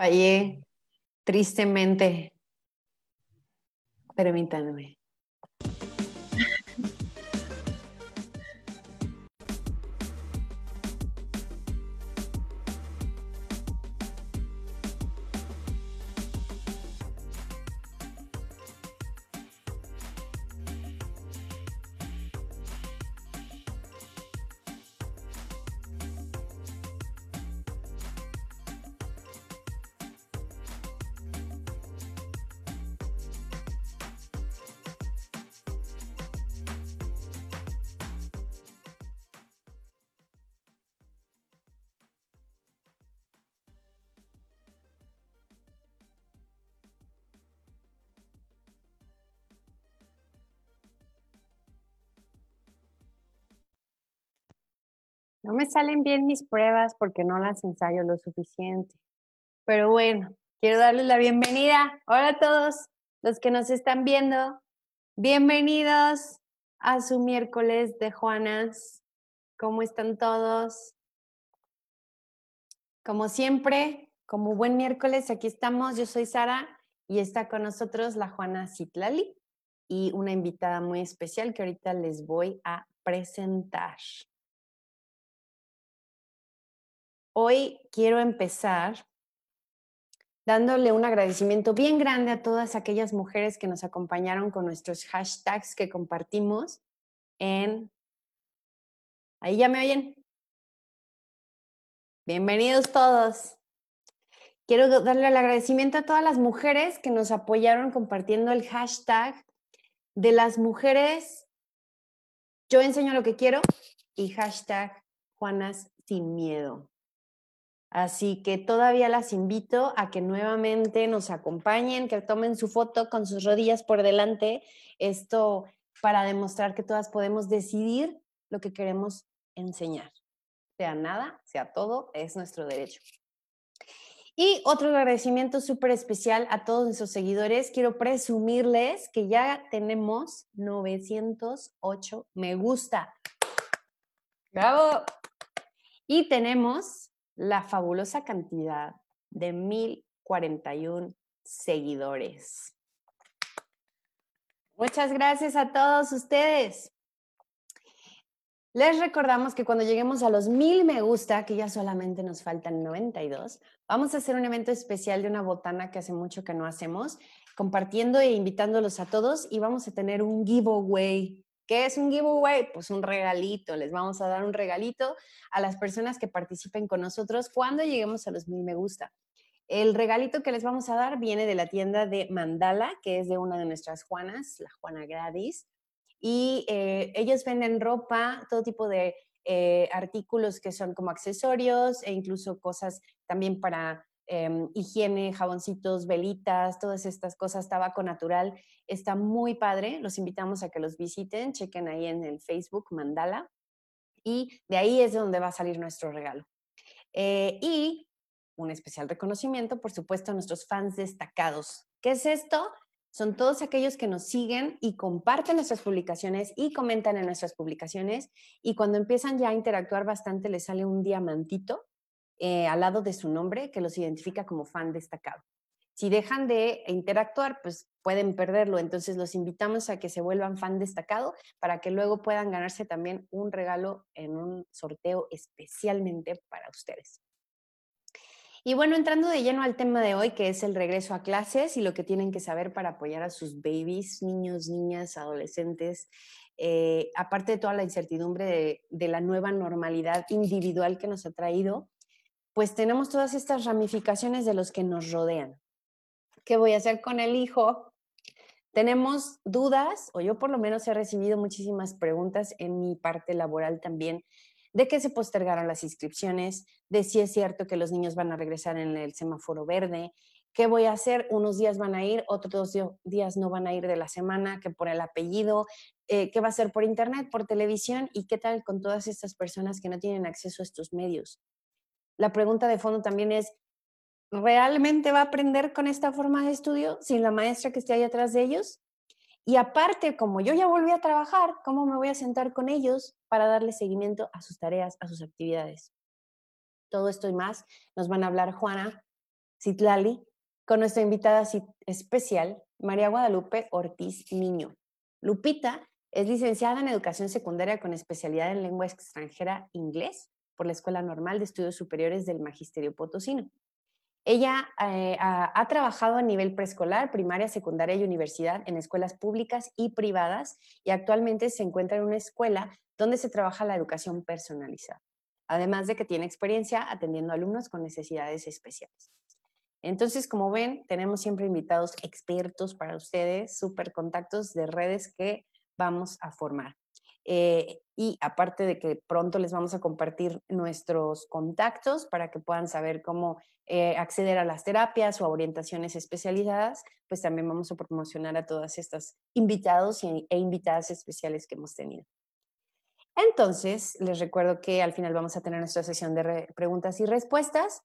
Fallé tristemente. Permítanme. Salen bien mis pruebas porque no las ensayo lo suficiente. Pero bueno, quiero darles la bienvenida. Hola a todos los que nos están viendo. Bienvenidos a su miércoles de Juanas. ¿Cómo están todos? Como siempre, como buen miércoles, aquí estamos. Yo soy Sara y está con nosotros la Juana Citlali y una invitada muy especial que ahorita les voy a presentar. Hoy quiero empezar dándole un agradecimiento bien grande a todas aquellas mujeres que nos acompañaron con nuestros hashtags que compartimos en... Ahí ya me oyen. Bienvenidos todos. Quiero darle el agradecimiento a todas las mujeres que nos apoyaron compartiendo el hashtag de las mujeres yo enseño lo que quiero y hashtag Juanas sin miedo. Así que todavía las invito a que nuevamente nos acompañen, que tomen su foto con sus rodillas por delante, esto para demostrar que todas podemos decidir lo que queremos enseñar. Sea nada, sea todo, es nuestro derecho. Y otro agradecimiento súper especial a todos nuestros seguidores. Quiero presumirles que ya tenemos 908 me gusta. ¡Bravo! Y tenemos la fabulosa cantidad de 1041 seguidores. Muchas gracias a todos ustedes. Les recordamos que cuando lleguemos a los mil me gusta, que ya solamente nos faltan 92, vamos a hacer un evento especial de una botana que hace mucho que no hacemos, compartiendo e invitándolos a todos y vamos a tener un giveaway ¿Qué es un giveaway? Pues un regalito. Les vamos a dar un regalito a las personas que participen con nosotros cuando lleguemos a los mil me gusta. El regalito que les vamos a dar viene de la tienda de Mandala, que es de una de nuestras Juanas, la Juana Gradis. Y eh, ellos venden ropa, todo tipo de eh, artículos que son como accesorios e incluso cosas también para Em, higiene, jaboncitos, velitas, todas estas cosas, tabaco natural. Está muy padre. Los invitamos a que los visiten. Chequen ahí en el Facebook Mandala. Y de ahí es donde va a salir nuestro regalo. Eh, y un especial reconocimiento, por supuesto, a nuestros fans destacados. ¿Qué es esto? Son todos aquellos que nos siguen y comparten nuestras publicaciones y comentan en nuestras publicaciones. Y cuando empiezan ya a interactuar bastante, les sale un diamantito eh, al lado de su nombre que los identifica como fan destacado. Si dejan de interactuar, pues pueden perderlo. Entonces los invitamos a que se vuelvan fan destacado para que luego puedan ganarse también un regalo en un sorteo especialmente para ustedes. Y bueno, entrando de lleno al tema de hoy, que es el regreso a clases y lo que tienen que saber para apoyar a sus babies, niños, niñas, adolescentes, eh, aparte de toda la incertidumbre de, de la nueva normalidad individual que nos ha traído, pues tenemos todas estas ramificaciones de los que nos rodean. ¿Qué voy a hacer con el hijo? Tenemos dudas, o yo por lo menos he recibido muchísimas preguntas en mi parte laboral también, de que se postergaron las inscripciones, de si es cierto que los niños van a regresar en el semáforo verde, qué voy a hacer, unos días van a ir, otros días no van a ir de la semana, que por el apellido, eh, qué va a ser por internet, por televisión y qué tal con todas estas personas que no tienen acceso a estos medios la pregunta de fondo también es, ¿realmente va a aprender con esta forma de estudio sin la maestra que esté ahí atrás de ellos? Y aparte, como yo ya volví a trabajar, ¿cómo me voy a sentar con ellos para darle seguimiento a sus tareas, a sus actividades? Todo esto y más nos van a hablar Juana Citlali, con nuestra invitada especial, María Guadalupe Ortiz Niño. Lupita es licenciada en Educación Secundaria con especialidad en lengua extranjera inglés por la Escuela Normal de Estudios Superiores del Magisterio Potosino. Ella eh, ha, trabajado a nivel preescolar, primaria, secundaria y universidad en escuelas públicas y privadas y actualmente se encuentra en una escuela donde se trabaja la educación personalizada, además de que tiene experiencia atendiendo alumnos con necesidades especiales. Entonces, como ven, tenemos siempre invitados expertos para ustedes, super contactos de redes que vamos a formar. Eh, y aparte de que pronto les vamos a compartir nuestros contactos para que puedan saber cómo eh, acceder a las terapias o a orientaciones especializadas, pues también vamos a promocionar a todas estas invitados e invitadas especiales que hemos tenido. Entonces, les recuerdo que al final vamos a tener nuestra sesión de preguntas y respuestas.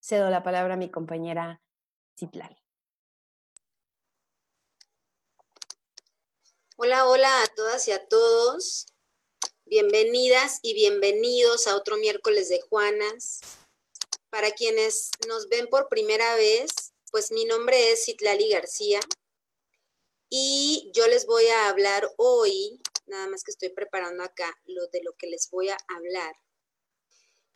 Cedo la palabra a mi compañera Citlali. Hola, hola a todas y a todos. Bienvenidas y bienvenidos a otro miércoles de Juanas. Para quienes nos ven por primera vez, pues mi nombre es Citlali García y yo les voy a hablar hoy, nada más que estoy preparando acá lo de lo que les voy a hablar.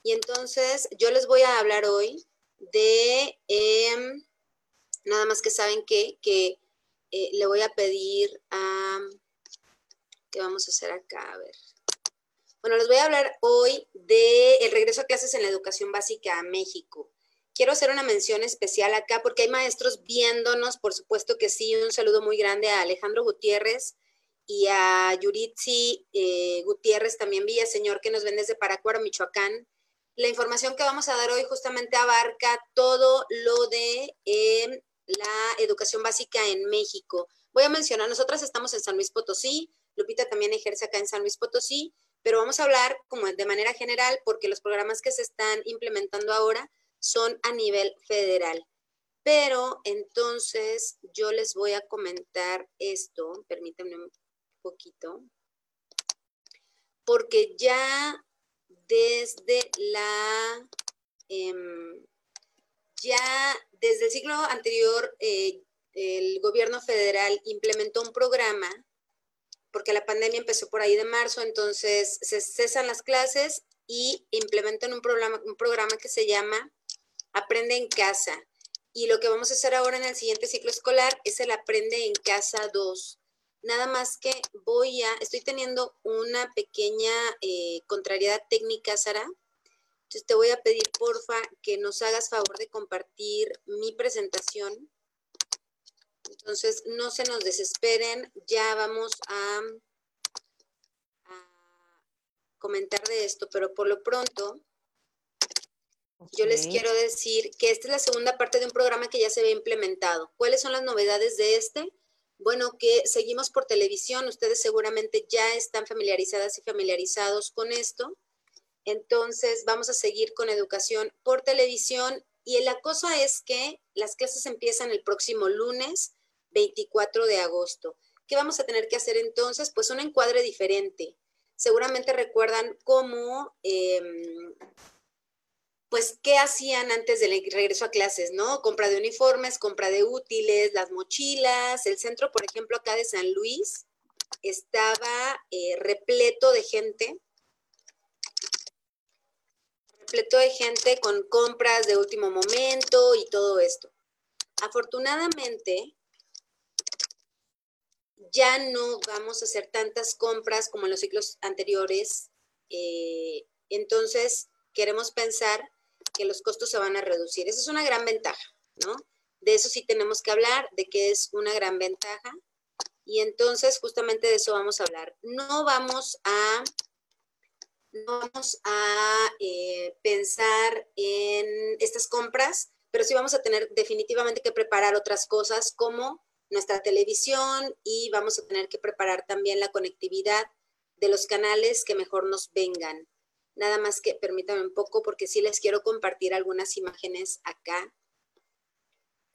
Y entonces yo les voy a hablar hoy de, em, nada más que saben que, que eh, le voy a pedir a, ¿qué vamos a hacer acá? A ver. Bueno, les voy a hablar hoy del el regreso a clases en la educación básica a México. Quiero hacer una mención especial acá porque hay maestros viéndonos, por supuesto que sí. Un saludo muy grande a Alejandro Gutiérrez y a Yuritsi eh, Gutiérrez, también Señor, que nos ven desde Paracuaro, Michoacán. La información que vamos a dar hoy justamente abarca todo lo de eh, la educación básica en México. Voy a mencionar, nosotras estamos en San Luis Potosí, Lupita también ejerce acá en San Luis Potosí, pero vamos a hablar como de manera general porque los programas que se están implementando ahora son a nivel federal. Pero entonces yo les voy a comentar esto, permítanme un poquito, porque ya desde la, em, ya desde el siglo anterior, eh, el gobierno federal implementó un programa, porque la pandemia empezó por ahí de marzo, entonces se cesan las clases y implementan un programa, un programa que se llama Aprende en Casa. Y lo que vamos a hacer ahora en el siguiente ciclo escolar es el Aprende en Casa 2. Nada más que voy a, estoy teniendo una pequeña eh, contrariedad técnica, Sara. Entonces te voy a pedir, porfa, que nos hagas favor de compartir mi presentación. Entonces, no se nos desesperen, ya vamos a, comentar de esto, pero por lo pronto, yo les quiero decir que esta es la segunda parte de un programa que ya se había implementado. ¿Cuáles son las novedades de este? Bueno, que seguimos por televisión, ustedes seguramente ya están familiarizadas y familiarizados con esto. Entonces, vamos a seguir con educación por televisión y la cosa es que las clases empiezan el próximo lunes 24 de agosto. ¿Qué vamos a tener que hacer entonces? Pues un encuadre diferente. Seguramente recuerdan cómo, em, pues, qué hacían antes del regreso a clases, ¿no? Compra de uniformes, compra de útiles, las mochilas. El centro, por ejemplo, acá de San Luis, estaba eh, repleto de gente repleto de gente con compras de último momento y todo esto. Afortunadamente, ya no vamos a hacer tantas compras como en los ciclos anteriores. Eh, entonces, queremos pensar que los costos se van a reducir. Esa es una gran ventaja, ¿no? De eso sí tenemos que hablar, de que es una gran ventaja. Y entonces, justamente de eso vamos a hablar. No vamos a vamos a eh, pensar en estas compras, pero sí vamos a tener definitivamente que preparar otras cosas como nuestra televisión y vamos a tener que preparar también la conectividad de los canales que mejor nos vengan. Nada más que permítanme un poco porque sí les quiero compartir algunas imágenes acá.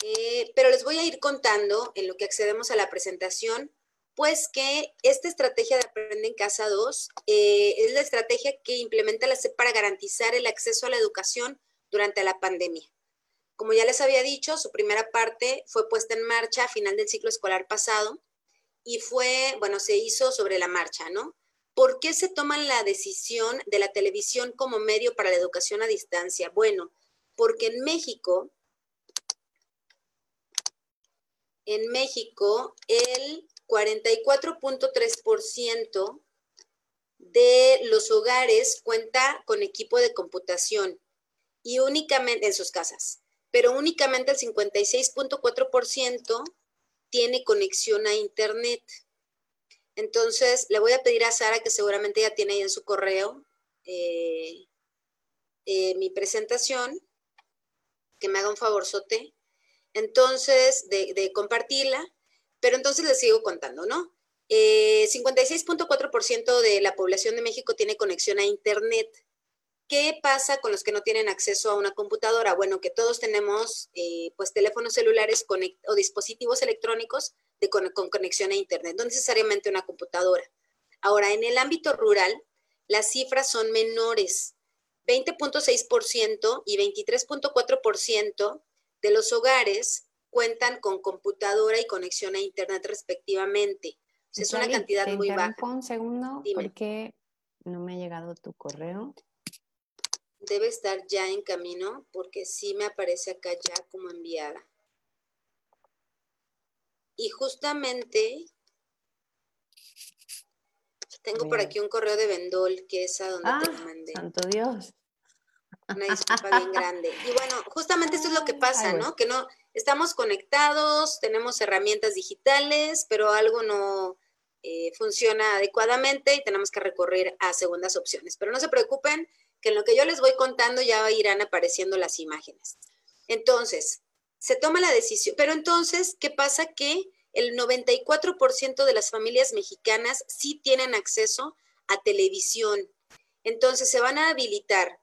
Eh, pero les voy a ir contando en lo que accedemos a la presentación pues que esta estrategia de Aprende en Casa 2 eh, es la estrategia que implementa la SEP para garantizar el acceso a la educación durante la pandemia. Como ya les había dicho, su primera parte fue puesta en marcha a final del ciclo escolar pasado y fue, bueno, se hizo sobre la marcha, ¿no? ¿Por qué se toma la decisión de la televisión como medio para la educación a distancia? Bueno, porque en México, en México, el 44.3% de los hogares cuenta con equipo de computación y únicamente en sus casas, pero únicamente el 56.4% tiene conexión a Internet. Entonces, le voy a pedir a Sara, que seguramente ya tiene ahí en su correo eh, eh, mi presentación, que me haga un favor, Sote. Entonces, de, compartirla, pero entonces les sigo contando, ¿no? 56.4% eh, de la población de México tiene conexión a Internet. ¿Qué pasa con los que no tienen acceso a una computadora? Bueno, que todos tenemos eh, pues teléfonos celulares o dispositivos electrónicos de con, conexión a Internet, no necesariamente una computadora. Ahora, en el ámbito rural, las cifras son menores. 20.6% y 23.4% de los hogares cuentan con computadora y conexión a Internet respectivamente. es una cantidad muy baja. Un segundo, porque no me ha llegado tu correo debe estar ya en camino porque sí me aparece acá ya como enviada. Y justamente tengo por aquí un correo de Vendol que es a donde te lo ah, mandé. Santo Dios. Una disculpa bien grande. Y bueno, justamente esto es lo que pasa, ¿no? Que no estamos conectados, tenemos herramientas digitales, pero algo no eh, funciona adecuadamente y tenemos que recurrir a segundas opciones. Pero no se preocupen, que en lo que yo les voy contando ya irán apareciendo las imágenes. Entonces, se toma la decisión, pero entonces, ¿qué pasa? Que el 94% de las familias mexicanas sí tienen acceso a televisión. Entonces, se van a habilitar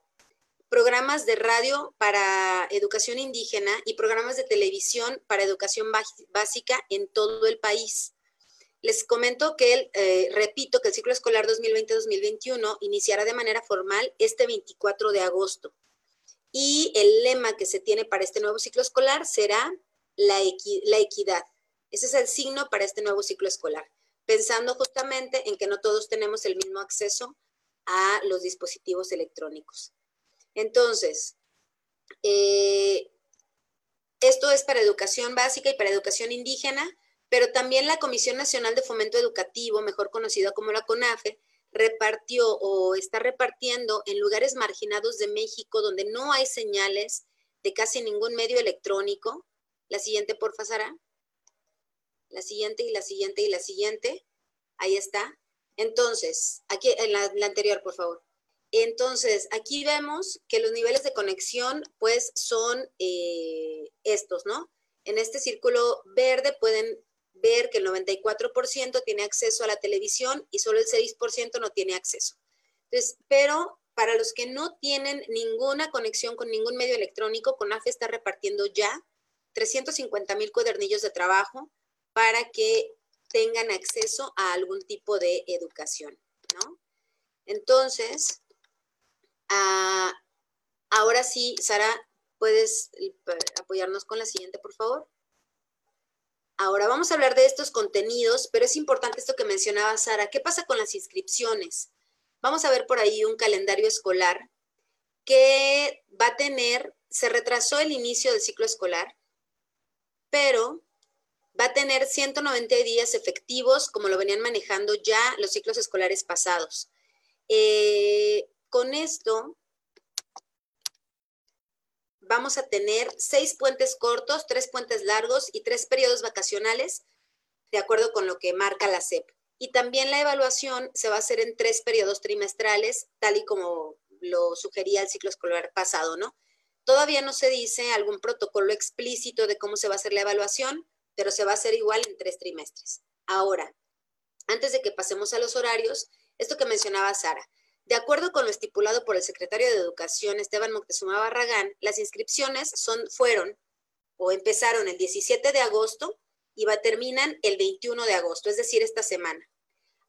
programas de radio para educación indígena y programas de televisión para educación básica en todo el país. Les comento que, eh, repito, que el ciclo escolar 2020-2021 iniciará de manera formal este 24 de agosto. Y el lema que se tiene para este nuevo ciclo escolar será la equidad. Ese es el signo para este nuevo ciclo escolar, pensando justamente en que no todos tenemos el mismo acceso a los dispositivos electrónicos. Entonces, eh, esto es para educación básica y para educación indígena pero también la Comisión Nacional de Fomento Educativo, mejor conocida como la CONAFE, repartió o está repartiendo en lugares marginados de México donde no hay señales de casi ningún medio electrónico. La siguiente, por Sara. La siguiente y la siguiente y la siguiente. Ahí está. Entonces, aquí en la, anterior, por favor. Entonces, aquí vemos que los niveles de conexión, pues, son eh, estos, ¿no? En este círculo verde pueden ver que el 94% tiene acceso a la televisión y solo el 6% no tiene acceso. Entonces, pero para los que no tienen ninguna conexión con ningún medio electrónico, CONAFE está repartiendo ya 350 mil cuadernillos de trabajo para que tengan acceso a algún tipo de educación, ¿no? Entonces, ah, ahora sí, Sara, ¿puedes eh, apoyarnos con la siguiente, por favor? Ahora vamos a hablar de estos contenidos, pero es importante esto que mencionaba Sara. ¿Qué pasa con las inscripciones? Vamos a ver por ahí un calendario escolar que va a tener, se retrasó el inicio del ciclo escolar, pero va a tener 190 días efectivos como lo venían manejando ya los ciclos escolares pasados. Eh, con esto vamos a tener seis puentes cortos, tres puentes largos y tres periodos vacacionales, de acuerdo con lo que marca la SEP. Y también la evaluación se va a hacer en tres periodos trimestrales, tal y como lo sugería el ciclo escolar pasado, ¿no? Todavía no se dice algún protocolo explícito de cómo se va a hacer la evaluación, pero se va a hacer igual en tres trimestres. Ahora, antes de que pasemos a los horarios, esto que mencionaba Sara, de acuerdo con lo estipulado por el secretario de Educación, Esteban Moctezuma Barragán, las inscripciones son, fueron o empezaron el 17 de agosto y va, terminan el 21 de agosto, es decir, esta semana.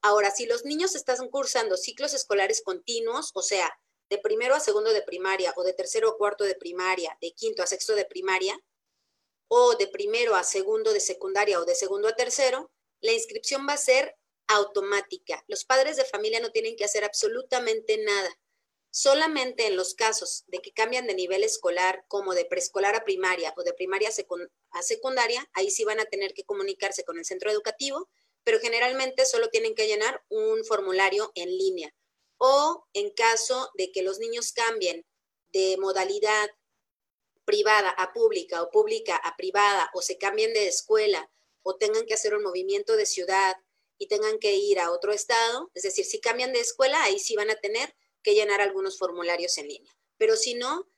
Ahora, si los niños están cursando ciclos escolares continuos, o sea, de primero a segundo de primaria o de tercero a cuarto de primaria, de quinto a sexto de primaria, o de primero a segundo de secundaria o de segundo a tercero, la inscripción va a ser automática. Los padres de familia no tienen que hacer absolutamente nada. Solamente en los casos de que cambian de nivel escolar, como de preescolar a primaria o de primaria a secundaria, ahí sí van a tener que comunicarse con el centro educativo, pero generalmente solo tienen que llenar un formulario en línea. O en caso de que los niños cambien de modalidad privada a pública o pública a privada o se cambien de escuela o tengan que hacer un movimiento de ciudad y tengan que ir a otro estado, es decir, si cambian de escuela, ahí sí van a tener que llenar algunos formularios en línea. Pero si no,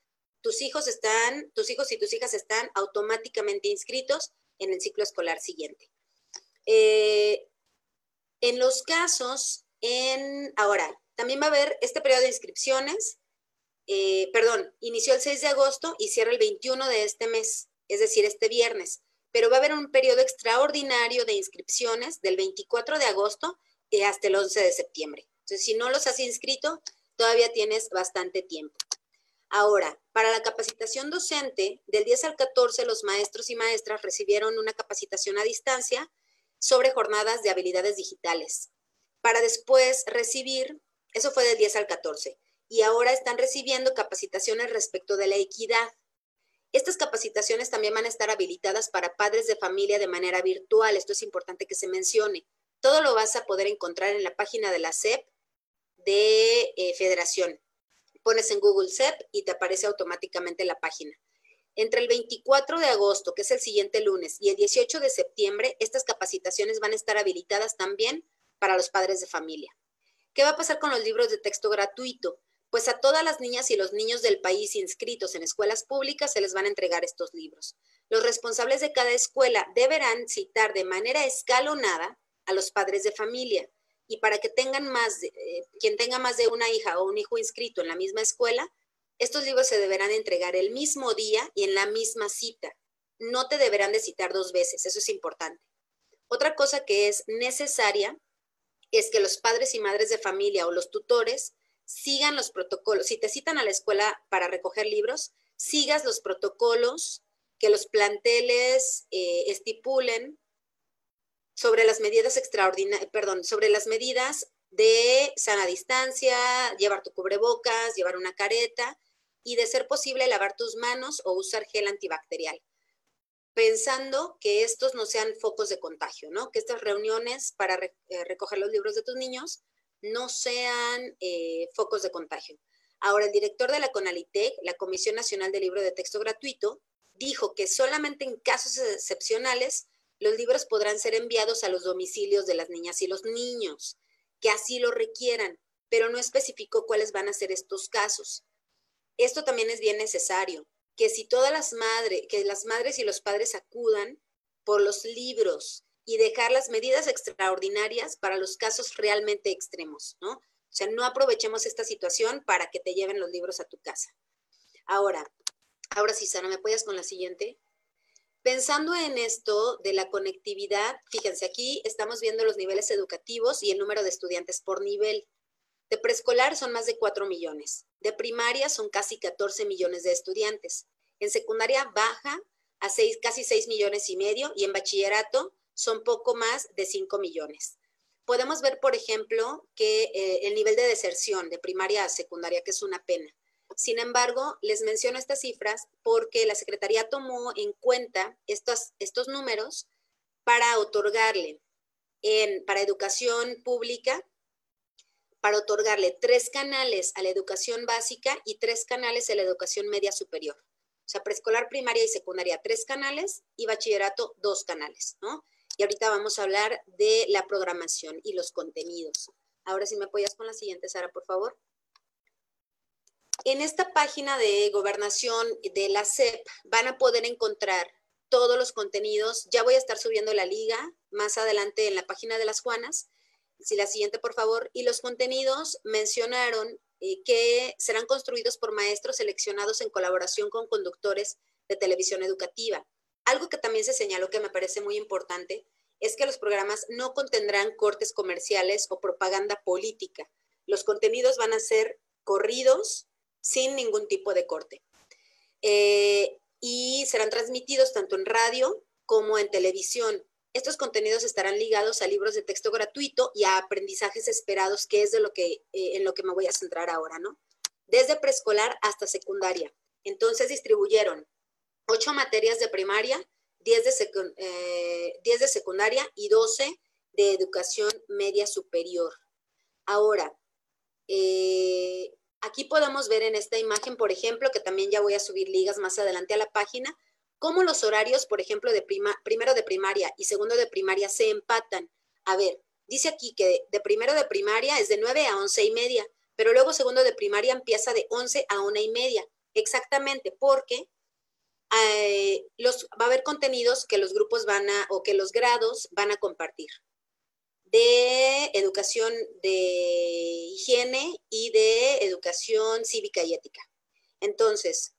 tus hijos están, tus hijos y tus hijas están automáticamente inscritos en el ciclo escolar siguiente. Eh, en los casos, en ahora, también va a haber este periodo de inscripciones, eh, perdón, inició el 6 de agosto y cierra el 21 de este mes, es decir, este viernes, pero va a haber un periodo extraordinario de inscripciones del 24 de agosto hasta el 11 de septiembre. Entonces, si no los has inscrito, todavía tienes bastante tiempo. Ahora, para la capacitación docente, del 10 al 14 los maestros y maestras recibieron una capacitación a distancia sobre jornadas de habilidades digitales, para después recibir, eso fue del 10 al 14, y ahora están recibiendo capacitaciones respecto de la equidad. Estas capacitaciones también van a estar habilitadas para padres de familia de manera virtual, esto es importante que se mencione. Todo lo vas a poder encontrar en la página de la SEP de eh, federación. Pones en Google CEP y te aparece automáticamente la página. Entre el 24 de agosto, que es el siguiente lunes, y el 18 de septiembre, estas capacitaciones van a estar habilitadas también para los padres de familia. ¿Qué va a pasar con los libros de texto gratuito? Pues a todas las niñas y los niños del país inscritos en escuelas públicas se les van a entregar estos libros. Los responsables de cada escuela deberán citar de manera escalonada a los padres de familia y para que tengan más, eh, quien tenga más de una hija o un hijo inscrito en la misma escuela, estos libros se deberán entregar el mismo día y en la misma cita. No te deberán de citar dos veces, eso es importante. Otra cosa que es necesaria es que los padres y madres de familia o los tutores sigan los protocolos. Si te citan a la escuela para recoger libros, sigas los protocolos que los planteles eh, estipulen sobre las medidas extraordinarias, perdón, sobre las medidas de sana distancia, llevar tu cubrebocas, llevar una careta y de ser posible lavar tus manos o usar gel antibacterial, pensando que estos no sean focos de contagio, ¿no? Que estas reuniones para eh, recoger los libros de tus niños no sean eh, focos de contagio. Ahora, el director de la CONALITEC, la Comisión Nacional de Libro de Texto Gratuito, dijo que solamente en casos excepcionales los libros podrán ser enviados a los domicilios de las niñas y los niños que así lo requieran, pero no especificó cuáles van a ser estos casos. Esto también es bien necesario, que si todas las madres, que las madres y los padres acudan por los libros y dejar las medidas extraordinarias para los casos realmente extremos, ¿no? O sea, no aprovechemos esta situación para que te lleven los libros a tu casa. Ahora, ahora sí, Sara, ¿me apoyas con la siguiente? Pensando en esto de la conectividad, fíjense, aquí estamos viendo los niveles educativos y el número de estudiantes por nivel. De preescolar son más de 4 millones. De primaria son casi 14 millones de estudiantes. En secundaria baja a casi 6 millones y medio y en bachillerato son poco más de 5 millones. Podemos ver, por ejemplo, que eh, el nivel de deserción de primaria a secundaria, que es una pena. Sin embargo, les menciono estas cifras porque la Secretaría tomó en cuenta estos, estos números para otorgarle en, para educación pública, para otorgarle tres canales a la educación básica y tres canales a la educación media superior. O sea, preescolar, primaria y secundaria, tres canales y bachillerato, dos canales, ¿no? Y ahorita vamos a hablar de la programación y los contenidos. Ahora si me apoyas con la siguiente, Sara, por favor. En esta página de gobernación de la SEP van a poder encontrar todos los contenidos. Ya voy a estar subiendo la liga más adelante en la página de las Juanas. Si la siguiente, por favor. Y los contenidos mencionaron eh, que serán construidos por maestros seleccionados en colaboración con conductores de televisión educativa. Algo que también se señaló que me parece muy importante es que los programas no contendrán cortes comerciales o propaganda política. Los contenidos van a ser corridos, sin ningún tipo de corte. Eh, y serán transmitidos tanto en radio como en televisión. Estos contenidos estarán ligados a libros de texto gratuito y a aprendizajes esperados, que es de lo que, eh, en lo que me voy a centrar ahora, ¿no? Desde preescolar hasta secundaria. Entonces distribuyeron ocho materias de primaria, 10 de, eh, de secundaria y 12 de educación media superior. Ahora, eh, aquí podemos ver en esta imagen, por ejemplo, que también ya voy a subir ligas más adelante a la página, cómo los horarios, por ejemplo, de prima, primero de primaria y segundo de primaria se empatan. A ver, dice aquí que de primero de primaria es de 9 a 11 y media, pero luego segundo de primaria empieza de 11 a 1 y media. Exactamente, porque eh, los, va a haber contenidos que los grupos van a, o que los grados van a compartir de educación de higiene y de educación cívica y ética. Entonces,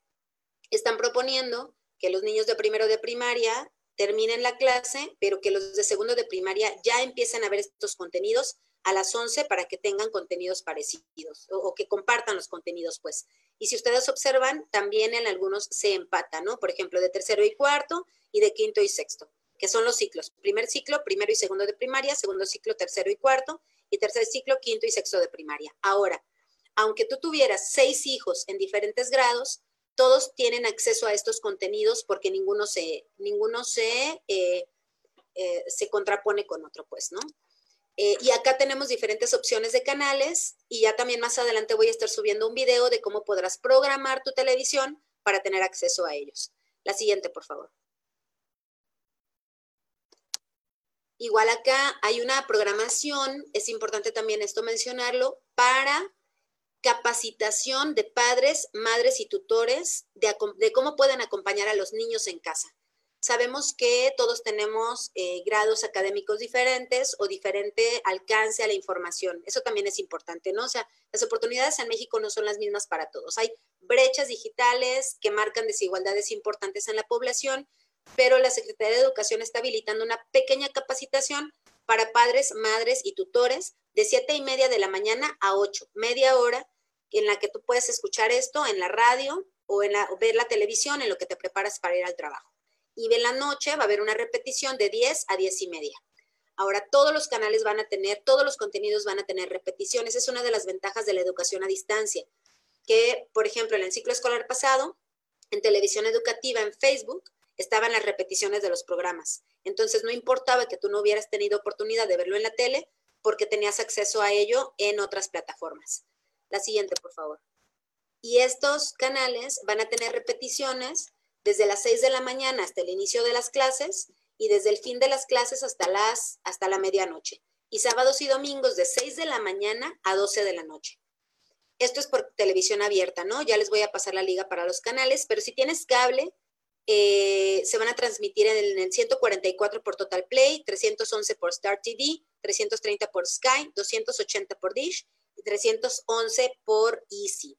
están proponiendo que los niños de primero de primaria terminen la clase, pero que los de segundo de primaria ya empiecen a ver estos contenidos a las 11 para que tengan contenidos parecidos o, que compartan los contenidos, pues. Y si ustedes observan, también en algunos se empatan, ¿no? Por ejemplo, de tercero y cuarto y de quinto y sexto que son los ciclos. Primer ciclo, primero y segundo de primaria, segundo ciclo, tercero y cuarto, y tercer ciclo, quinto y sexto de primaria. Ahora, aunque tú tuvieras seis hijos en diferentes grados, todos tienen acceso a estos contenidos porque ninguno se, ninguno se, eh, eh, se contrapone con otro, pues, ¿no? Eh, y acá tenemos diferentes opciones de canales y ya también más adelante voy a estar subiendo un video de cómo podrás programar tu televisión para tener acceso a ellos. La siguiente, por favor. Igual acá hay una programación, es importante también esto mencionarlo, para capacitación de padres, madres y tutores de, cómo pueden acompañar a los niños en casa. Sabemos que todos tenemos eh, grados académicos diferentes o diferente alcance a la información. Eso también es importante, ¿no? O sea, las oportunidades en México no son las mismas para todos. Hay brechas digitales que marcan desigualdades importantes en la población pero la Secretaría de Educación está habilitando una pequeña capacitación para padres, madres y tutores de siete y media de la mañana a 8, media hora, en la que tú puedes escuchar esto en la radio o, en la, ver la televisión en lo que te preparas para ir al trabajo. Y de la noche va a haber una repetición de 10 a 10 y media. Ahora, todos los canales van a tener, todos los contenidos van a tener repeticiones. Es una de las ventajas de la educación a distancia, que, por ejemplo, en el ciclo escolar pasado, en televisión educativa, en Facebook, estaban las repeticiones de los programas. Entonces no importaba que tú no hubieras tenido oportunidad de verlo en la tele porque tenías acceso a ello en otras plataformas. La siguiente, por favor. Y estos canales van a tener repeticiones desde las 6 de la mañana hasta el inicio de las clases y desde el fin de las clases hasta, las, hasta la medianoche. Y sábados y domingos de 6 de la mañana a 12 de la noche. Esto es por televisión abierta, ¿no? Ya les voy a pasar la liga para los canales, pero si tienes cable, eh, se van a transmitir en el, 144 por Total Play, 311 por Star TV, 330 por Sky, 280 por Dish y 311 por Easy.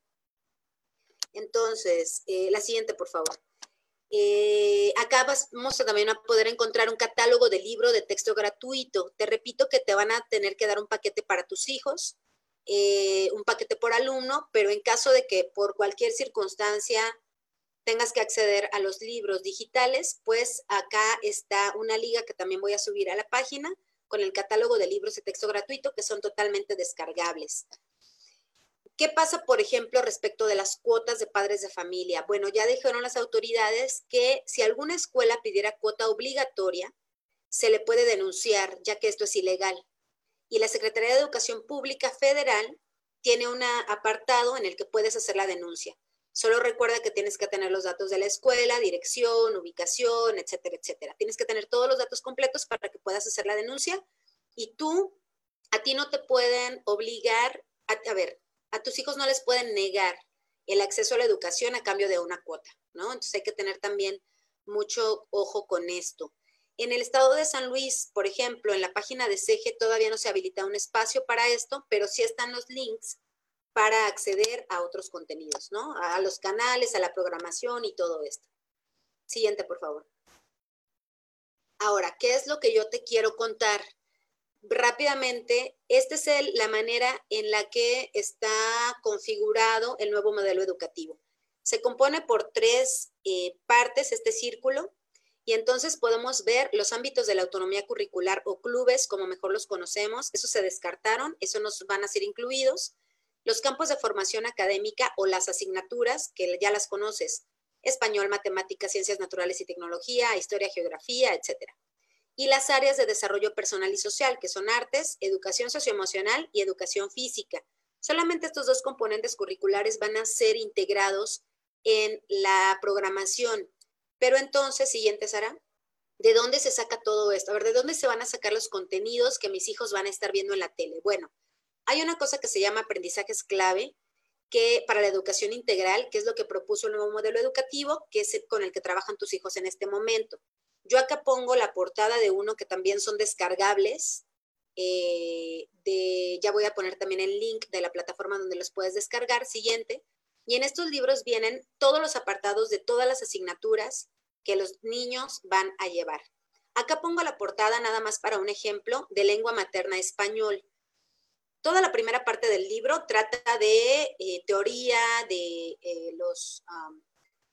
Entonces, eh, la siguiente, por favor. Eh, acá vamos también a poder encontrar un catálogo de libro de texto gratuito. Te repito que te van a tener que dar un paquete para tus hijos, un paquete por alumno, pero en caso de que por cualquier circunstancia tengas que acceder a los libros digitales, pues acá está una liga que también voy a subir a la página con el catálogo de libros de texto gratuito que son totalmente descargables. ¿Qué pasa, por ejemplo, respecto de las cuotas de padres de familia? Bueno, ya dijeron las autoridades que si alguna escuela pidiera cuota obligatoria, se le puede denunciar, ya que esto es ilegal. Y la Secretaría de Educación Pública Federal tiene un apartado en el que puedes hacer la denuncia. Solo recuerda que tienes que tener los datos de la escuela, dirección, ubicación, etcétera, etcétera. Tienes que tener todos los datos completos para que puedas hacer la denuncia y tú, a ti no te pueden obligar, a, ver, a tus hijos no les pueden negar el acceso a la educación a cambio de una cuota, ¿no? Entonces hay que tener también mucho ojo con esto. En el estado de San Luis, por ejemplo, en la página de CEGE todavía no se habilita un espacio para esto, pero sí están los links para acceder a otros contenidos, ¿no? A los canales, a la programación y todo esto. Siguiente, por favor. Ahora, ¿qué es lo que yo te quiero contar? Rápidamente, esta es la manera en la que está configurado el nuevo modelo educativo. Se compone por tres eh, partes este círculo y entonces podemos ver los ámbitos de la autonomía curricular o clubes, como mejor los conocemos, esos se descartaron, eso nos van a ser incluidos. Los campos de formación académica o las asignaturas, que ya las conoces, español, matemáticas, ciencias naturales y tecnología, historia, geografía, etcétera y las áreas de desarrollo personal y social, que son artes, educación socioemocional y educación física. Solamente estos dos componentes curriculares van a ser integrados en la programación. Pero entonces, siguiente, Sara, ¿de dónde se saca todo esto? A ver, ¿de dónde se van a sacar los contenidos que mis hijos van a estar viendo en la tele? Bueno, hay una cosa que se llama aprendizajes clave que para la educación integral, que es lo que propuso el nuevo modelo educativo, que es con el que trabajan tus hijos en este momento. Yo acá pongo la portada de uno que también son descargables. Eh, ya voy a poner también el link de la plataforma donde los puedes descargar. Siguiente. Y en estos libros vienen todos los apartados de todas las asignaturas que los niños van a llevar. Acá pongo la portada nada más para un ejemplo de lengua materna español. Toda la primera parte del libro trata de eh, teoría, de eh, los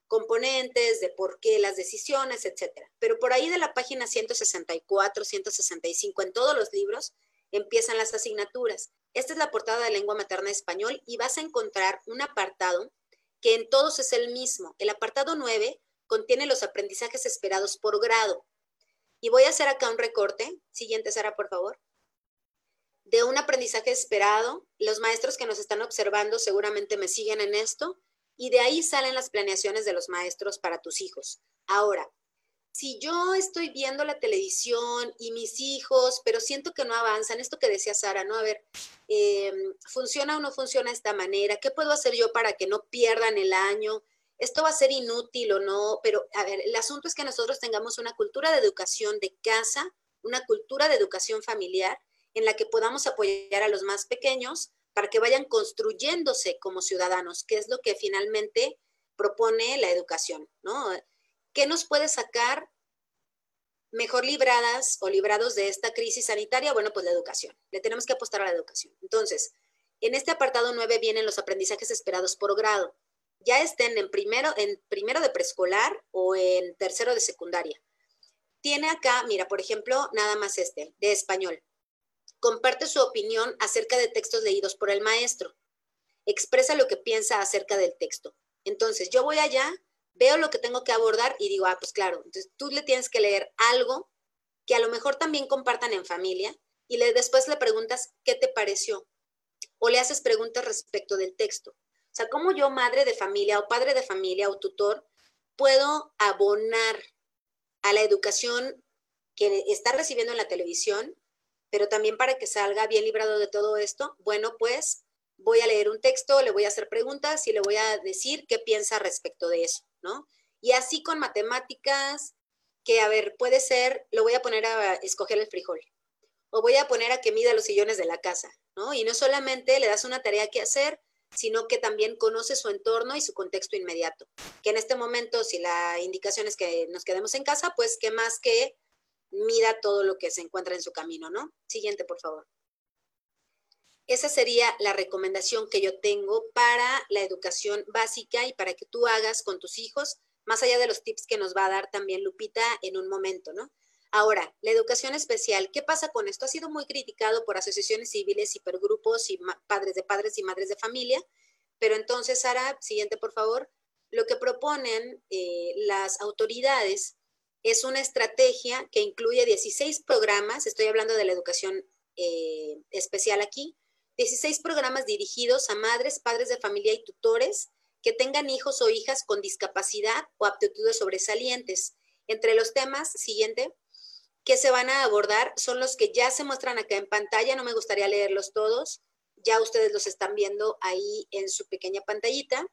componentes, de por qué las decisiones, etcétera. Pero por ahí de la página 164, 165, en todos los libros, empiezan las asignaturas. Esta es la portada de lengua materna español y vas a encontrar un apartado que en todos es el mismo. El apartado 9 contiene los aprendizajes esperados por grado. Y voy a hacer acá un recorte. Siguiente, Sara, por favor. De un aprendizaje esperado. Los maestros que nos están observando seguramente me siguen en esto y de ahí salen las planeaciones de los maestros para tus hijos. Ahora, si yo estoy viendo la televisión y mis hijos, pero siento que no avanzan, esto que decía Sara, ¿no? A ver, em, ¿funciona o no funciona de esta manera? ¿Qué puedo hacer yo para que no pierdan el año? ¿Esto va a ser inútil o no? Pero, a ver, el asunto es que nosotros tengamos una cultura de educación de casa, una cultura de educación familiar en la que podamos apoyar a los más pequeños para que vayan construyéndose como ciudadanos, que es lo que finalmente propone la educación, ¿no? ¿Qué nos puede sacar mejor libradas o librados de esta crisis sanitaria? Bueno, pues la educación. Le tenemos que apostar a la educación. Entonces, en este apartado 9 vienen los aprendizajes esperados por grado. Ya estén en primero, en primero de preescolar o en tercero de secundaria. Tiene acá, mira, por ejemplo, nada más este, de español comparte su opinión acerca de textos leídos por el maestro. Expresa lo que piensa acerca del texto. Entonces, yo voy allá, veo lo que tengo que abordar y digo, ah, pues claro, entonces tú le tienes que leer algo que a lo mejor también compartan en familia y le, después le preguntas qué te pareció o le haces preguntas respecto del texto. O sea, ¿cómo yo, madre de familia o padre de familia o tutor, puedo abonar a la educación que está recibiendo en la televisión pero también para que salga bien librado de todo esto, bueno, pues voy a leer un texto, le voy a hacer preguntas y le voy a decir qué piensa respecto de eso, ¿no? Y así con matemáticas, que a ver, puede ser, lo voy a poner a escoger el frijol, o voy a poner a que mida los sillones de la casa, ¿no? Y no solamente le das una tarea que hacer, sino que también conoce su entorno y su contexto inmediato. Que en este momento, si la indicación es que nos quedemos en casa, pues qué más que mida todo lo que se encuentra en su camino, ¿no? Siguiente, por favor. Esa sería la recomendación que yo tengo para la educación básica y para que tú hagas con tus hijos, más allá de los tips que nos va a dar también Lupita en un momento, ¿no? Ahora, la educación especial, ¿qué pasa con esto? Ha sido muy criticado por asociaciones civiles, hipergrupos y padres de padres y madres de familia, pero entonces, Sara, siguiente, por favor, lo que proponen eh, las autoridades es una estrategia que incluye 16 programas, estoy hablando de la educación eh, especial aquí, 16 programas dirigidos a madres, padres de familia y tutores que tengan hijos o hijas con discapacidad o aptitudes sobresalientes. Entre los temas, siguiente, que se van a abordar son los que ya se muestran acá en pantalla, no me gustaría leerlos todos, ya ustedes los están viendo ahí en su pequeña pantallita,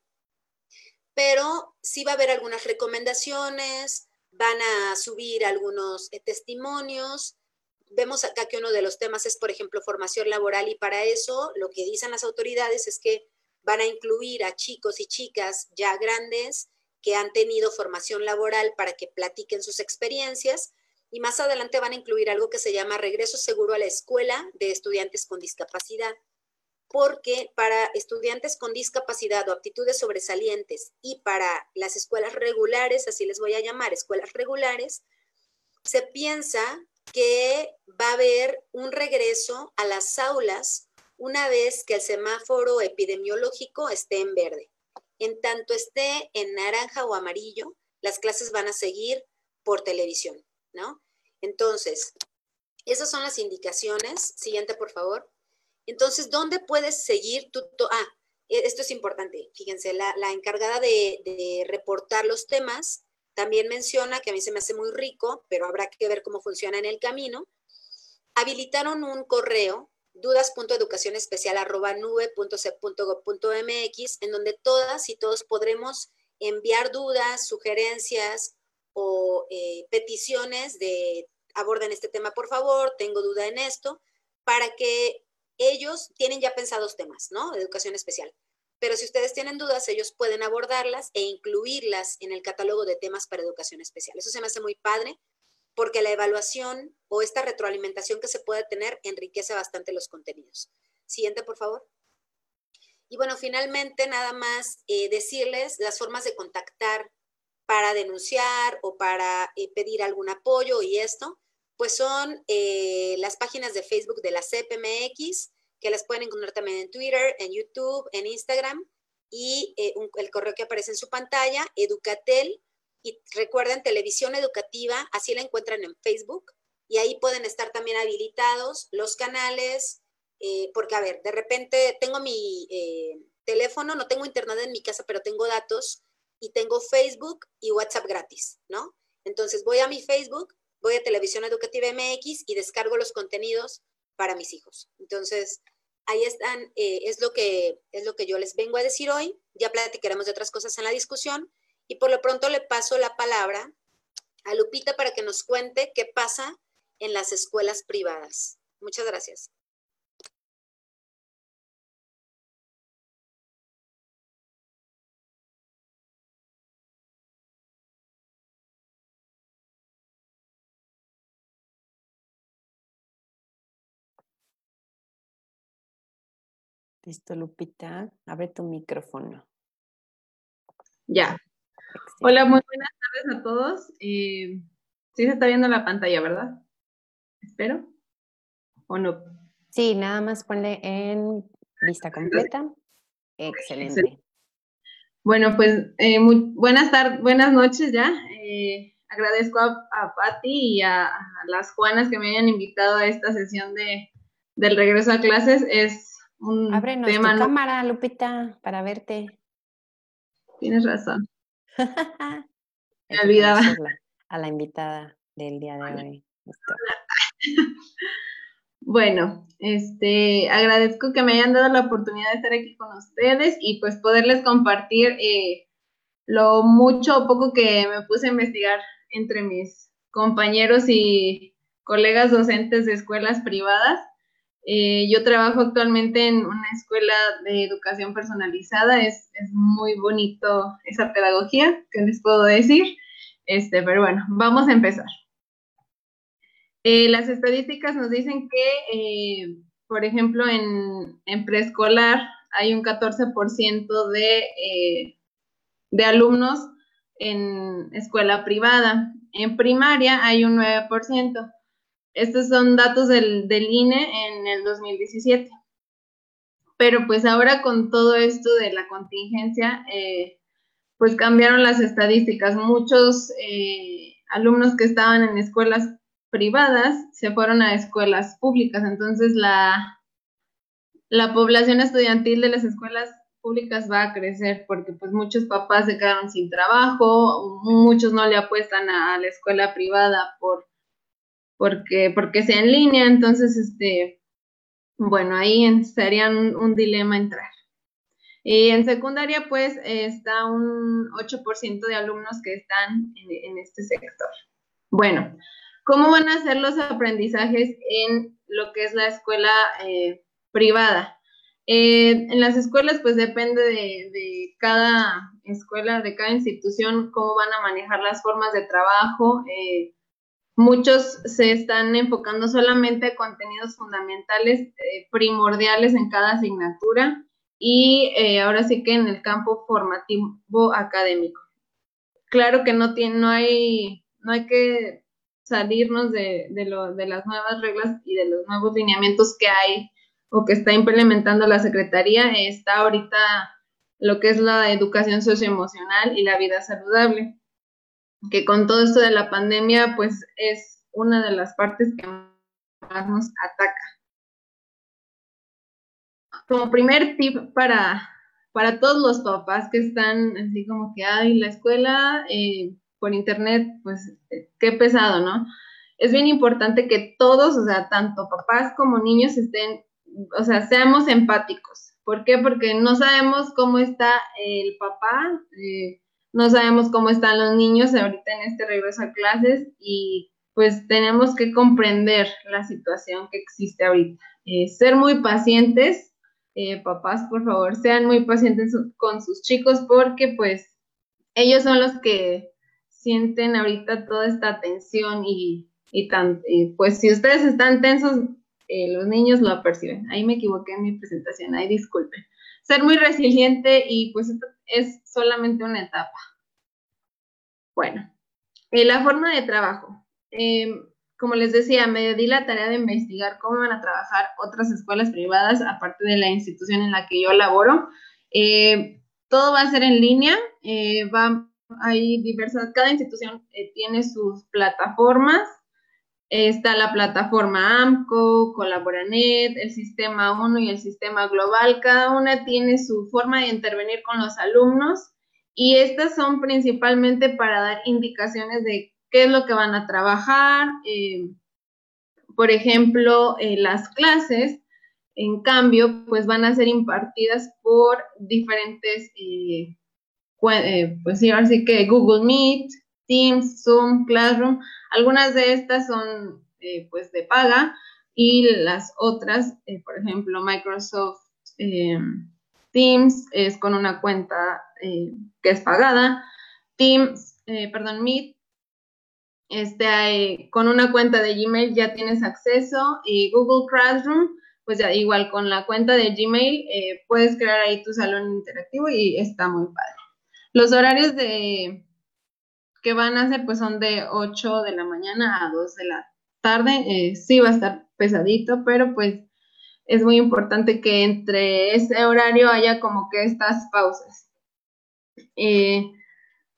pero sí va a haber algunas recomendaciones, van a subir algunos eh, testimonios. Vemos acá que uno de los temas es, por ejemplo, formación laboral y para eso lo que dicen las autoridades es que van a incluir a chicos y chicas ya grandes que han tenido formación laboral para que platiquen sus experiencias y más adelante van a incluir algo que se llama regreso seguro a la escuela de estudiantes con discapacidad, porque para estudiantes con discapacidad o aptitudes sobresalientes y para las escuelas regulares, así les voy a llamar, escuelas regulares, se piensa que va a haber un regreso a las aulas una vez que el semáforo epidemiológico esté en verde. En tanto esté en naranja o amarillo, las clases van a seguir por televisión, ¿no? Entonces, esas son las indicaciones. Siguiente, por favor. Entonces, ¿dónde puedes seguir tu... Ah, e, esto es importante. Fíjense, la, encargada de, de reportar los temas también menciona que a mí se me hace muy rico, pero habrá que ver cómo funciona en el camino. Habilitaron un correo dudas.educacionespecial.nube.sep.gov.mx, en donde todas y todos podremos enviar dudas, sugerencias o eh, peticiones de aborden este tema, por favor, tengo duda en esto, para que ellos tienen ya pensados temas, ¿no? educación especial. Pero si ustedes tienen dudas, ellos pueden abordarlas e incluirlas en el catálogo de temas para educación especial. Eso se me hace muy padre porque la evaluación o esta retroalimentación que se puede tener enriquece bastante los contenidos. Siguiente, por favor. Y bueno, finalmente nada más eh, decirles las formas de contactar para denunciar o para eh, pedir algún apoyo y esto, pues son eh, las páginas de Facebook de la CPMX, que las pueden encontrar también en Twitter, en YouTube, en Instagram, y el correo que aparece en su pantalla, Educatel, y recuerden, televisión educativa, así la encuentran en Facebook y ahí pueden estar también habilitados los canales, eh, porque a ver, de repente tengo mi eh, teléfono, no tengo internet en mi casa, pero tengo datos y tengo Facebook y WhatsApp gratis, ¿no? Entonces voy a mi Facebook, voy a Televisión Educativa MX y descargo los contenidos para mis hijos. Entonces, ahí están, eh, es, lo que, es lo que yo les vengo a decir hoy. Ya platicaremos de otras cosas en la discusión, y por lo pronto le paso la palabra a Lupita para que nos cuente qué pasa en las escuelas privadas. Muchas gracias. Listo, Lupita. Abre tu micrófono. Ya. Hola, muy buenas tardes a todos. Eh, sí se está viendo la pantalla, ¿verdad? Espero. ¿O no? Sí, nada más ponle en vista completa. Excelente. Bueno, pues eh, buenas tardes, buenas noches ya. Eh, agradezco a, a Patti y a, las Juanas que me hayan invitado a esta sesión de, del regreso a clases. Es un Ábrenos tema. Tu cámara, Lupita, para verte. Tienes razón. Me olvidaba. A la invitada del día de hoy. Bueno, este, agradezco que me hayan dado la oportunidad de estar aquí con ustedes y pues poderles compartir eh, lo mucho o poco que me puse a investigar entre mis compañeros y colegas docentes de escuelas privadas. Eh, yo trabajo actualmente en una escuela de educación personalizada, es, muy bonito esa pedagogía, que les puedo decir? Este, pero bueno, vamos a empezar. Eh, las estadísticas nos dicen que, eh, por ejemplo, en, en, preescolar hay un 14% de, de alumnos en escuela privada. En primaria hay un 9%. Estos son datos del, INE en el 2017. Pero pues ahora con todo esto de la contingencia, eh, pues cambiaron las estadísticas. Muchos eh, alumnos que estaban en escuelas privadas se fueron a escuelas públicas. Entonces la, la población estudiantil de las escuelas públicas va a crecer porque pues muchos papás se quedaron sin trabajo, muchos no le apuestan a la escuela privada por porque, porque sea en línea, entonces, este, bueno, ahí sería un, dilema entrar. Y en secundaria, pues, está un 8% de alumnos que están en, este sector. Bueno, ¿cómo van a ser los aprendizajes en lo que es la escuela eh, privada? Eh, en las escuelas, pues depende de, de, cada escuela, de cada institución, cómo van a manejar las formas de trabajo. Eh, muchos se están enfocando solamente a contenidos fundamentales, eh, primordiales en cada asignatura y eh, ahora sí que en el campo formativo académico. Claro que no, tiene, no, hay, no hay que salirnos de, de, las nuevas reglas y de los nuevos lineamientos que hay o que está implementando la Secretaría. Está ahorita lo que es la educación socioemocional y la vida saludable, que con todo esto de la pandemia, pues es una de las partes que más nos ataca como primer tip para, para todos los papás que están así como que, ay, la escuela eh, por internet, pues qué pesado, ¿no? Es bien importante que todos, o sea, tanto papás como niños estén, o sea, seamos empáticos. ¿Por qué? Porque no sabemos cómo está el papá, eh, no sabemos cómo están los niños ahorita en este regreso a clases y pues tenemos que comprender la situación que existe ahorita. Eh, ser muy pacientes eh, papás, por favor, sean muy pacientes con sus chicos porque pues ellos son los que sienten ahorita toda esta tensión y, y, tan, pues si ustedes están tensos, eh, los niños lo perciben. Ahí me equivoqué en mi presentación, ahí disculpen. Ser muy resiliente y pues es solamente una etapa. Bueno, eh, la forma de trabajo. Em, como les decía, me di la tarea de investigar cómo van a trabajar otras escuelas privadas, aparte de la institución en la que yo laboro. Eh, todo va a ser en línea, eh, va, hay diversas, cada institución eh, tiene sus plataformas. Está la plataforma AMCO, Colaboranet, el sistema 1 y el sistema global. Cada una tiene su forma de intervenir con los alumnos y estas son principalmente para dar indicaciones de qué es lo que van a trabajar. Eh, por ejemplo, eh, las clases, en cambio, pues van a ser impartidas por diferentes, eh, pues sí, así que Google Meet, Teams, Zoom, Classroom. Algunas de estas son pues de paga y las otras, por ejemplo, Microsoft Teams es con una cuenta que es pagada. Teams, perdón, Meet este, con una cuenta de Gmail ya tienes acceso y Google Classroom, pues ya igual con la cuenta de Gmail eh, puedes crear ahí tu salón interactivo y está muy padre. Los horarios de que van a hacer pues son de 8 de la mañana a 2 de la tarde. Eh, sí va a estar pesadito, pero pues es muy importante que entre ese horario haya como que estas pausas. Eh,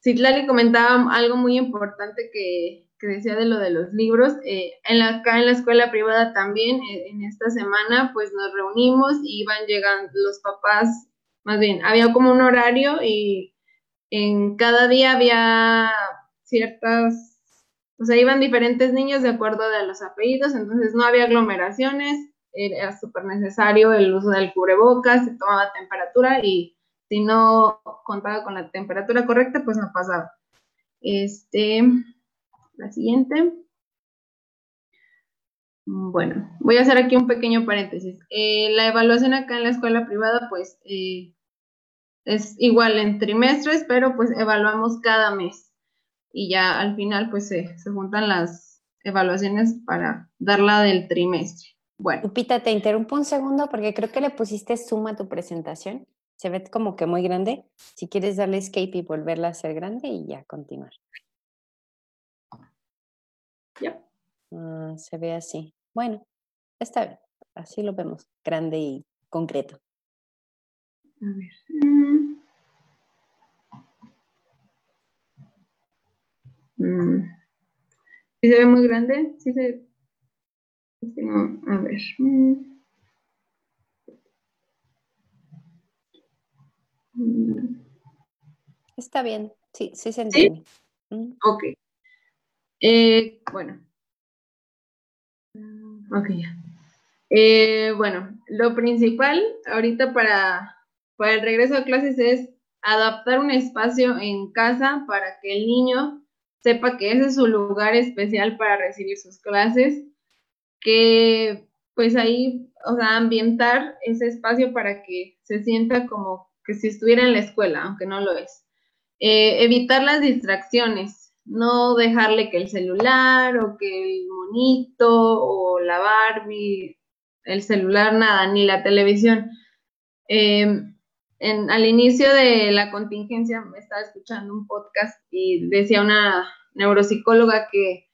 Citlali comentaba algo muy importante que, decía de lo de los libros. Eh, en la, acá en la escuela privada también, eh, en esta semana, pues nos reunimos y iban llegando los papás, más bien, había como un horario y en cada día había ciertas, o sea, iban diferentes niños de acuerdo a los apellidos, entonces no había aglomeraciones, era súper necesario el uso del cubrebocas, se tomaba temperatura y si no contaba con la temperatura correcta, pues no pasaba. Este, la siguiente. Bueno, voy a hacer aquí un pequeño paréntesis. Eh, la evaluación acá en la escuela privada, pues eh, es igual en trimestres, pero pues evaluamos cada mes. Y ya al final, pues se, se juntan las evaluaciones para dar la del trimestre. Bueno. Lupita, te interrumpo un segundo porque creo que le pusiste suma a tu presentación. Se ve como que muy grande. Si quieres darle escape y volverla a hacer grande y ya continuar. Ya. Ah, se ve así. Bueno, está bien. Así lo vemos, grande y concreto. A ver. Mm. Mm. ¿Sí se ve muy grande? Sí se... No, a ver. Mm. Está bien, sí, sí se entiende. Ok. Eh, bueno. Ok, ya. Eh, bueno, lo principal ahorita para, para el regreso a clases es adaptar un espacio en casa para que el niño sepa que ese es su lugar especial para recibir sus clases, que pues ahí, o sea, ambientar ese espacio para que se sienta como que si estuviera en la escuela, aunque no lo es. Eh, evitar las distracciones. no dejarle que el celular o que el monito o la Barbie, el celular, nada, ni la televisión. Em, en, al inicio de la contingencia me estaba escuchando un podcast y decía una neuropsicóloga que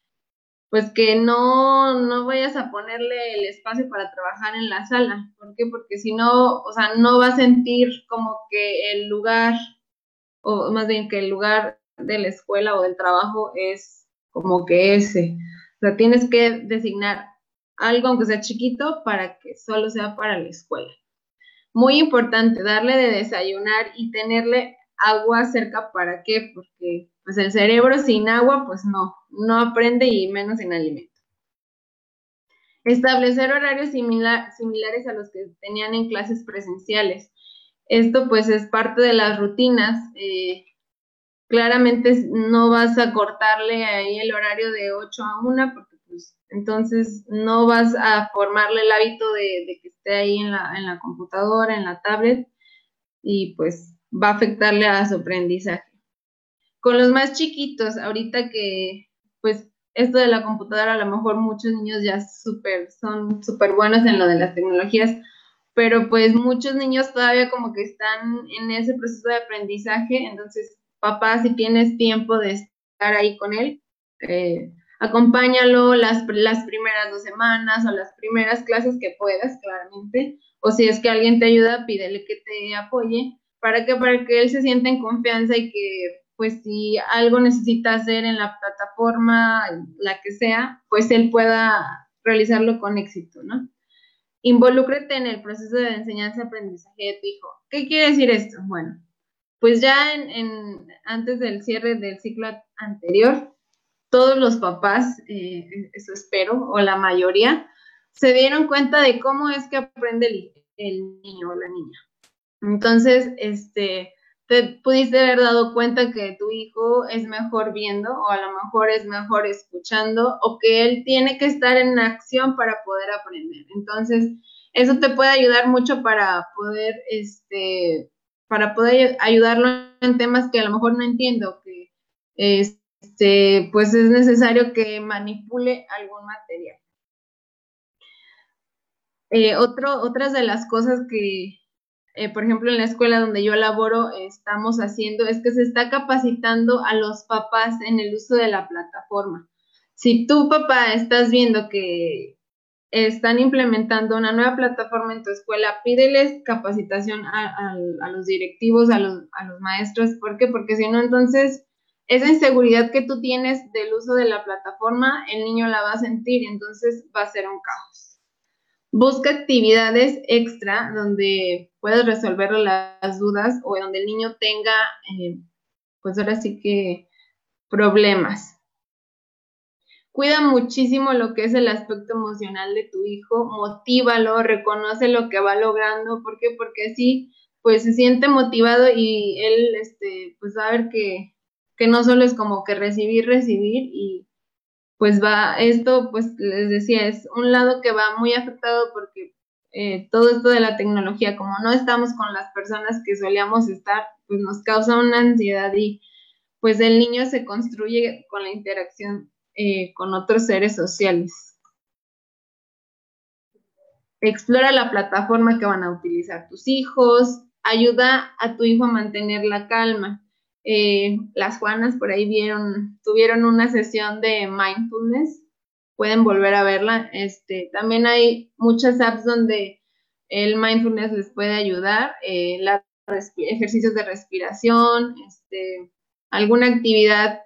pues que no, no vayas a ponerle el espacio para trabajar en la sala. ¿Por qué? Porque si no, o sea, no va a sentir como que el lugar, o más bien que el lugar de la escuela o del trabajo es como que ese. O sea, tienes que designar algo, aunque sea chiquito, para que solo sea para la escuela. Muy importante, darle de desayunar y tenerle agua cerca, ¿para qué? Porque pues el cerebro sin agua, pues no, no aprende y menos sin alimento. Establecer horarios similares a los que tenían en clases presenciales. Esto pues es parte de las rutinas. Eh, claramente no vas a cortarle ahí el horario de 8 a 1 porque pues entonces no vas a formarle el hábito de, que esté ahí en la, en la computadora, en la tablet y pues va a afectarle a su aprendizaje. Con los más chiquitos, ahorita que, pues, esto de la computadora, a lo mejor muchos niños ya super, son súper buenos en lo de las tecnologías, pero pues muchos niños todavía como que están en ese proceso de aprendizaje, entonces, papá, si tienes tiempo de estar ahí con él, eh, acompáñalo las, las primeras dos semanas o las primeras clases que puedas, claramente, o si es que alguien te ayuda, pídele que te apoye, para que, para que él se sienta en confianza y que pues si algo necesita hacer en la plataforma, la que sea, pues él pueda realizarlo con éxito, ¿no? Involúcrate en el proceso de enseñanza-aprendizaje de tu hijo. ¿Qué quiere decir esto? Bueno, pues ya en, antes del cierre del ciclo anterior, todos los papás, eh, eso espero, o la mayoría, se dieron cuenta de cómo es que aprende el, niño o la niña. Entonces, este, te pudiste haber dado cuenta que tu hijo es mejor viendo o a lo mejor es mejor escuchando o que él tiene que estar en acción para poder aprender. Entonces, eso te puede ayudar mucho para poder, este, para poder ayudarlo en temas que a lo mejor no entiendo, que este, pues es necesario que manipule algún material. Eh, otras de las cosas que, eh, por ejemplo, en la escuela donde yo laboro, estamos haciendo es que se está capacitando a los papás en el uso de la plataforma. Si tú, papá, estás viendo que están implementando una nueva plataforma en tu escuela, pídeles capacitación a, los directivos, a los, a los maestros. ¿Por qué? Porque si no, entonces esa inseguridad que tú tienes del uso de la plataforma, el niño la va a sentir, entonces va a ser un caos. Busca actividades extra donde puedas resolver las dudas o donde el niño tenga, eh, pues ahora sí que, problemas. Cuida muchísimo lo que es el aspecto emocional de tu hijo, motívalo, reconoce lo que va logrando, ¿por qué? Porque así, pues se siente motivado y él, este, pues va a ver que, que no solo es como que recibir, recibir y pues va, esto, pues les decía, es un lado que va muy afectado porque eh, todo esto de la tecnología, como no estamos con las personas que solíamos estar, pues nos causa una ansiedad y pues el niño se construye con la interacción eh, con otros seres sociales. Explora la plataforma que van a utilizar tus hijos, ayuda a tu hijo a mantener la calma. Eh, las Juanas por ahí vieron, tuvieron una sesión de mindfulness, pueden volver a verla. Este, también hay muchas apps donde el mindfulness les puede ayudar, eh, ejercicios de respiración, este, alguna actividad,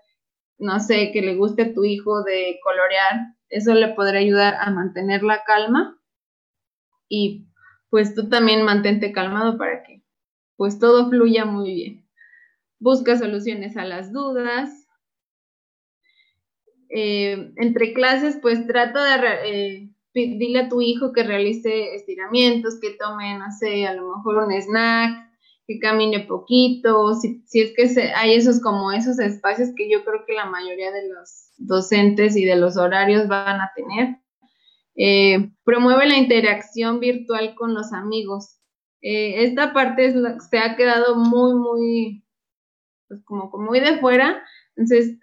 no sé, que le guste a tu hijo de colorear, eso le podrá ayudar a mantener la calma y pues tú también mantente calmado para que pues todo fluya muy bien busca soluciones a las dudas. Eh, entre clases, pues trata de eh, dile a tu hijo que realice estiramientos, que tome, no sé, a lo mejor un snack, que camine poquito, si, es que hay esos como esos espacios que yo creo que la mayoría de los docentes y de los horarios van a tener. Eh, promueve la interacción virtual con los amigos. esta parte se ha quedado muy, muy pues como, como muy de fuera, entonces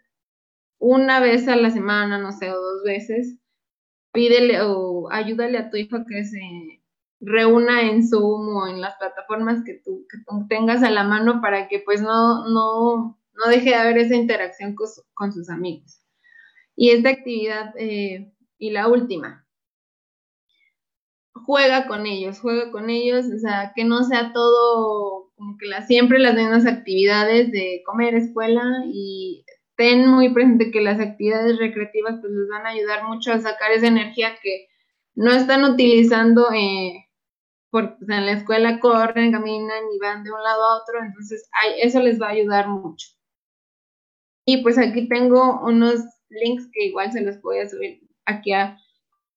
una vez a la semana, no sé, o dos veces, pídele o ayúdale a tu hijo que se reúna en Zoom o en las plataformas que tú, tengas a la mano para que pues no, no, no deje de haber esa interacción con, sus amigos. Y esta actividad, eh, y la última, juega con ellos, juega con ellos, o sea, que no sea todo como que la, siempre las mismas actividades de comer, escuela y ten muy presente que las actividades recreativas pues les van a ayudar mucho a sacar esa energía que no están utilizando eh, porque en la escuela corren, caminan y van de un lado a otro, entonces eso les va a ayudar mucho. Y pues aquí tengo unos links que igual se los voy a subir aquí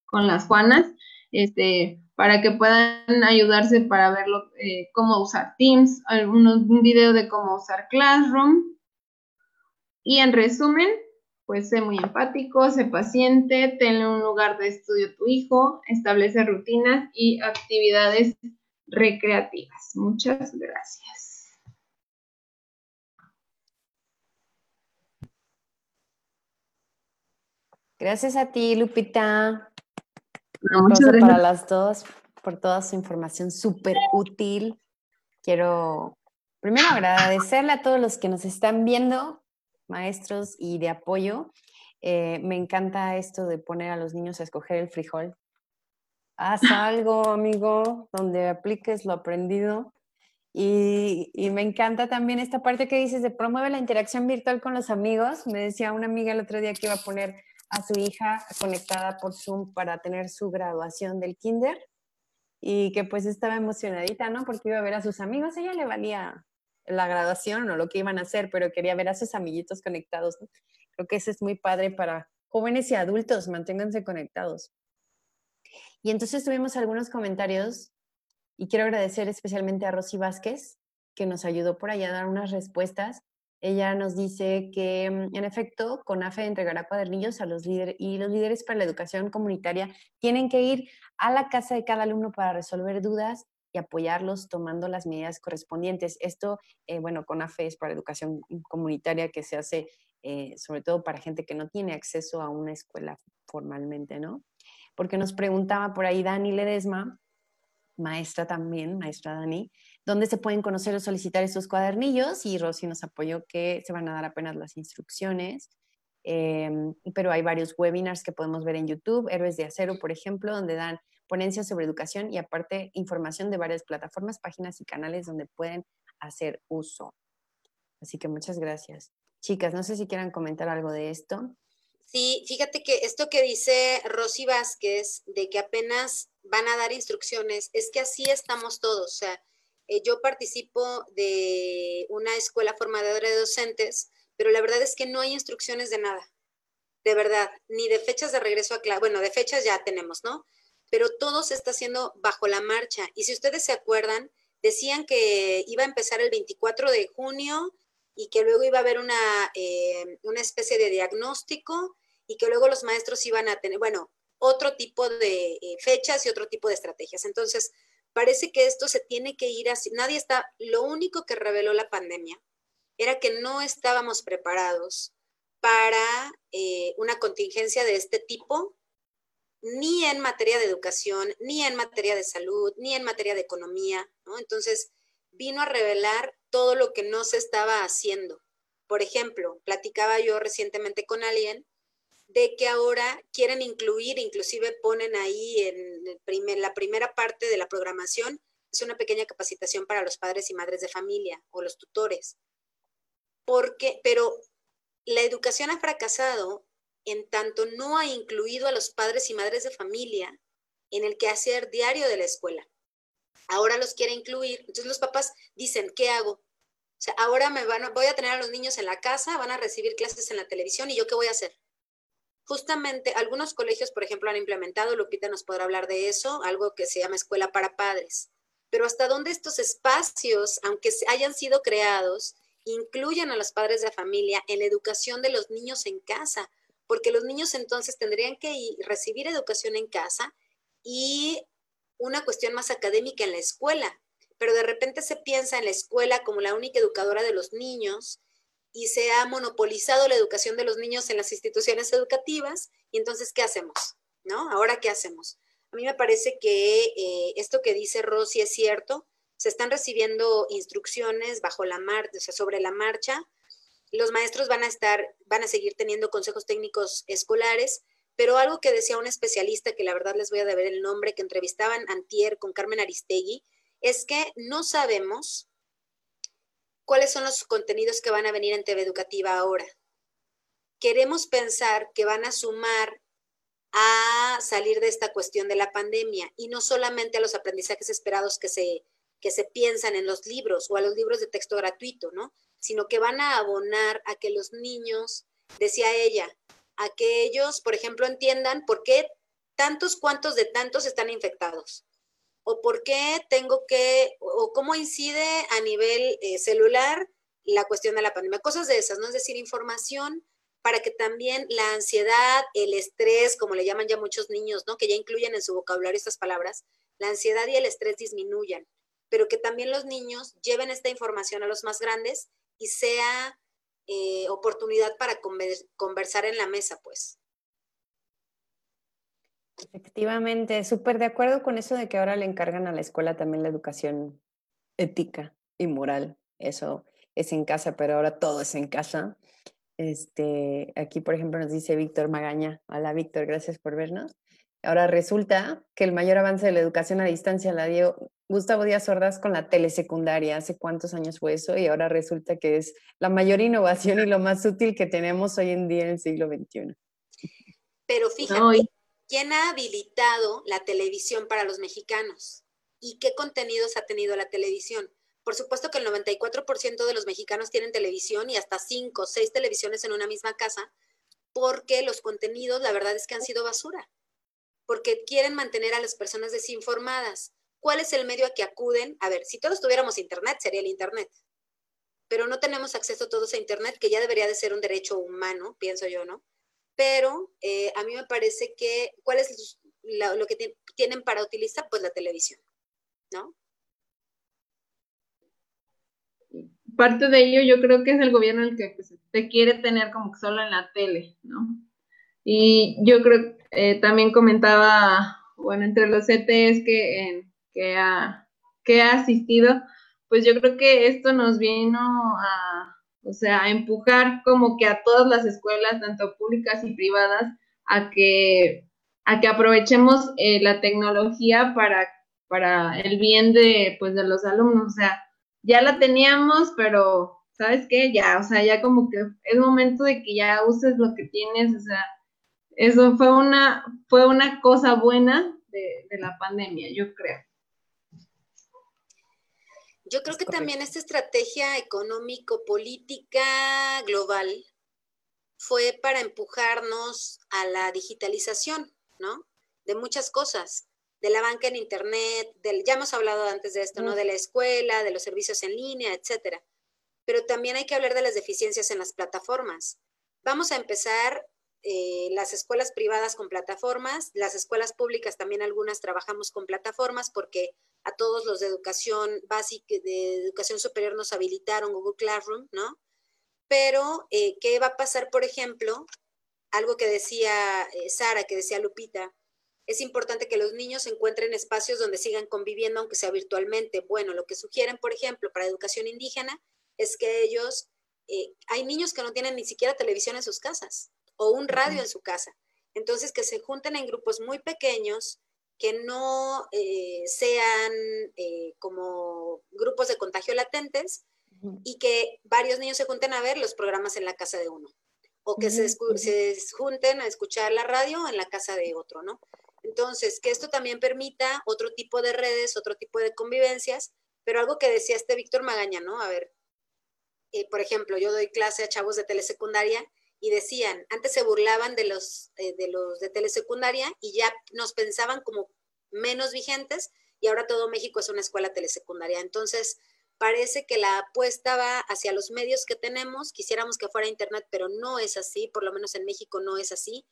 con las Juanas, este, para que puedan ayudarse para ver eh, cómo usar Teams, algunos, un video de cómo usar Classroom. Y en resumen, pues sé muy empático, sé paciente, tenle un lugar de estudio tu hijo, establece rutinas y actividades recreativas. Muchas gracias. Gracias a ti, Lupita. Muchas gracias. para las dos por toda su información súper útil. Quiero primero agradecerle a todos los que nos están viendo maestros y de apoyo. Eh, me encanta esto de poner a los niños a escoger el frijol. Haz algo, amigo, donde apliques lo aprendido. Y, y, me encanta también esta parte que dices de promueve la interacción virtual con los amigos. Me decía una amiga el otro día que iba a poner a su hija conectada por Zoom para tener su graduación del kinder y que pues estaba emocionadita, ¿no? Porque iba a ver a sus amigos. ella le valía la graduación o lo que iban a hacer, pero quería ver a sus amiguitos conectados. Creo que eso es muy padre para jóvenes y adultos, manténganse conectados. Y entonces tuvimos algunos comentarios y quiero agradecer especialmente a Rosy Vázquez, que nos ayudó por allá a dar unas respuestas. Ella nos dice que, mm, en efecto, CONAFE entregará cuadernillos a los líderes y los líderes para la educación comunitaria tienen que ir a la casa de cada alumno para resolver dudas y apoyarlos tomando las medidas correspondientes. Esto, eh, bueno, con AFES para educación comunitaria que se hace eh, sobre todo para gente que no tiene acceso a una escuela formalmente, ¿no? Porque nos preguntaba por ahí Dani Ledesma, maestra también, maestra Dani, dónde se pueden conocer o solicitar estos cuadernillos y Rosy nos apoyó que se van a dar apenas las instrucciones. Em, pero hay varios webinars que podemos ver en YouTube, Héroes de Acero, por ejemplo, donde dan ponencias sobre educación y aparte información de varias plataformas, páginas y canales donde pueden hacer uso. Así que muchas gracias. Chicas, no sé si quieran comentar algo de esto. Sí, fíjate que esto que dice Rosy Vázquez, de que apenas van a dar instrucciones, es que así estamos todos. O sea, eh, yo participo de una escuela formadora de docentes, pero la verdad es que no hay instrucciones de nada, de verdad, ni de fechas de regreso a clase. Bueno, de fechas ya tenemos, ¿no? pero todo se está haciendo bajo la marcha. Y si ustedes se acuerdan, decían que iba a empezar el 24 de junio y que luego iba a haber una, eh, una especie de diagnóstico y que luego los maestros iban a tener, bueno, otro tipo de eh, fechas y otro tipo de estrategias. Entonces, parece que esto se tiene que ir así. Nadie está, lo único que reveló la pandemia era que no estábamos preparados para eh, una contingencia de este tipo ni en materia de educación, ni en materia de salud, ni en materia de economía, ¿no? Entonces, vino a revelar todo lo que no se estaba haciendo. Por ejemplo, platicaba yo recientemente con alguien de que ahora quieren incluir, inclusive ponen ahí en la primera parte de la programación, es una pequeña capacitación para los padres y madres de familia o los tutores. Porque, pero la educación ha fracasado en tanto no ha incluido a los padres y madres de familia en el quehacer diario de la escuela. Ahora los quiere incluir. Entonces los papás dicen, ¿qué hago? O sea, ahora me van, voy a tener a los niños en la casa, van a recibir clases en la televisión y yo qué voy a hacer. Justamente algunos colegios, por ejemplo, han implementado, Lupita nos podrá hablar de eso, algo que se llama escuela para padres. Pero hasta dónde estos espacios, aunque hayan sido creados, incluyan a los padres de familia en la educación de los niños en casa, porque los niños entonces tendrían que recibir educación en casa y una cuestión más académica en la escuela, pero de repente se piensa en la escuela como la única educadora de los niños y se ha monopolizado la educación de los niños en las instituciones educativas. Y entonces, ¿qué hacemos? ¿No? Ahora, ¿qué hacemos? A mí me parece que eh, esto que dice Rosy es cierto. Se están recibiendo instrucciones bajo la marcha, o sea, sobre la marcha. Los maestros van a estar, van a seguir teniendo consejos técnicos escolares, pero algo que decía un especialista, que la verdad les voy a deber el nombre, que entrevistaban antier con Carmen Aristegui, es que no sabemos cuáles son los contenidos que van a venir en TV Educativa ahora. Queremos pensar que van a sumar a salir de esta cuestión de la pandemia y no solamente a los aprendizajes esperados que se, que se piensan en los libros o a los libros de texto gratuito, ¿no? Sino que van a abonar a que los niños, decía ella, a que ellos, por ejemplo, entiendan por qué tantos cuantos de tantos están infectados o por qué tengo que, o cómo incide a nivel eh, celular la cuestión de la pandemia, cosas de esas, ¿no? Es decir, información para que también la ansiedad, el estrés, como le llaman ya muchos niños, ¿no? Que ya incluyen en su vocabulario estas palabras, la ansiedad y el estrés disminuyan, pero que también los niños lleven esta información a los más grandes y sea eh, oportunidad para conversar en la mesa, pues. Efectivamente, súper de acuerdo con eso de que ahora le encargan a la escuela también la educación ética y moral. Eso es en casa, pero ahora todo es en casa. Este, aquí, por ejemplo, nos dice Víctor Magaña. Hola, Víctor, gracias por vernos. Ahora resulta que el mayor avance de la educación a distancia la dio Gustavo Díaz Ordaz con la telesecundaria. ¿Hace cuántos años fue eso? Y ahora resulta que es la mayor innovación y lo más útil que tenemos hoy en día en el siglo XXI. Pero fíjate, ¿Quién ha habilitado la televisión para los mexicanos? ¿Y qué contenidos ha tenido la televisión? Por supuesto que el 94% de los mexicanos tienen televisión y hasta 5 o 6 televisiones en una misma casa, porque los contenidos, la verdad es que han sido basura, porque quieren mantener a las personas desinformadas. ¿Cuál es el medio a que acuden? A ver, si todos tuviéramos Internet, sería el Internet, pero no tenemos acceso todos a Internet, que ya debería de ser un derecho humano, pienso yo, ¿no? Pero eh, a mí me parece que, ¿cuál es lo que tienen para utilizar? Pues la televisión, ¿no? Parte de ello yo creo que es el gobierno el que pues, te quiere tener como solo en la tele, ¿no? Y yo creo, eh, también comentaba, bueno, entre los CTs que, que, ha, que ha asistido, pues yo creo que esto nos vino a, o sea, empujar como que a todas las escuelas, tanto públicas y privadas, a que, a que aprovechemos eh, la tecnología para, para el bien de, pues, de los alumnos. O sea, ya la teníamos, pero, ¿sabes qué? Ya, o sea, ya como que es momento de que ya uses lo que tienes, o sea, eso fue una, fue una cosa buena de, de la pandemia, yo creo. Yo creo que también esta estrategia económico-política global fue para empujarnos a la digitalización, ¿no? De muchas cosas, de la banca en Internet, del, ya hemos hablado antes de esto, ¿no? De la escuela, de los servicios en línea, etcétera. Pero también hay que hablar de las deficiencias en las plataformas. Vamos a empezar eh, las escuelas privadas con plataformas, las escuelas públicas también algunas trabajamos con plataformas porque a todos los de educación básica, de educación superior nos habilitaron Google Classroom, ¿no? Pero, eh, ¿qué va a pasar, por ejemplo? Algo que decía eh, Sara, que decía Lupita, es importante que los niños encuentren espacios donde sigan conviviendo, aunque sea virtualmente. Bueno, lo que sugieren, por ejemplo, para educación indígena, es que ellos, eh, hay niños que no tienen ni siquiera televisión en sus casas o un radio en su casa. Entonces, que se junten en grupos muy pequeños, que no eh, sean eh, como grupos de contagio latentes y que varios niños se junten a ver los programas en la casa de uno o que se, se, junten a escuchar la radio en la casa de otro, ¿no? Entonces, que esto también permita otro tipo de redes, otro tipo de convivencias, pero algo que decía este Víctor Magaña, ¿no? A ver, eh, por ejemplo, yo doy clase a chavos de telesecundaria y decían, antes se burlaban de los, eh, de los de telesecundaria y ya nos pensaban como menos vigentes y ahora todo México es una escuela telesecundaria. Entonces, parece que la apuesta va hacia los medios que tenemos, quisiéramos que fuera Internet, pero no es así, por lo menos en México no es así.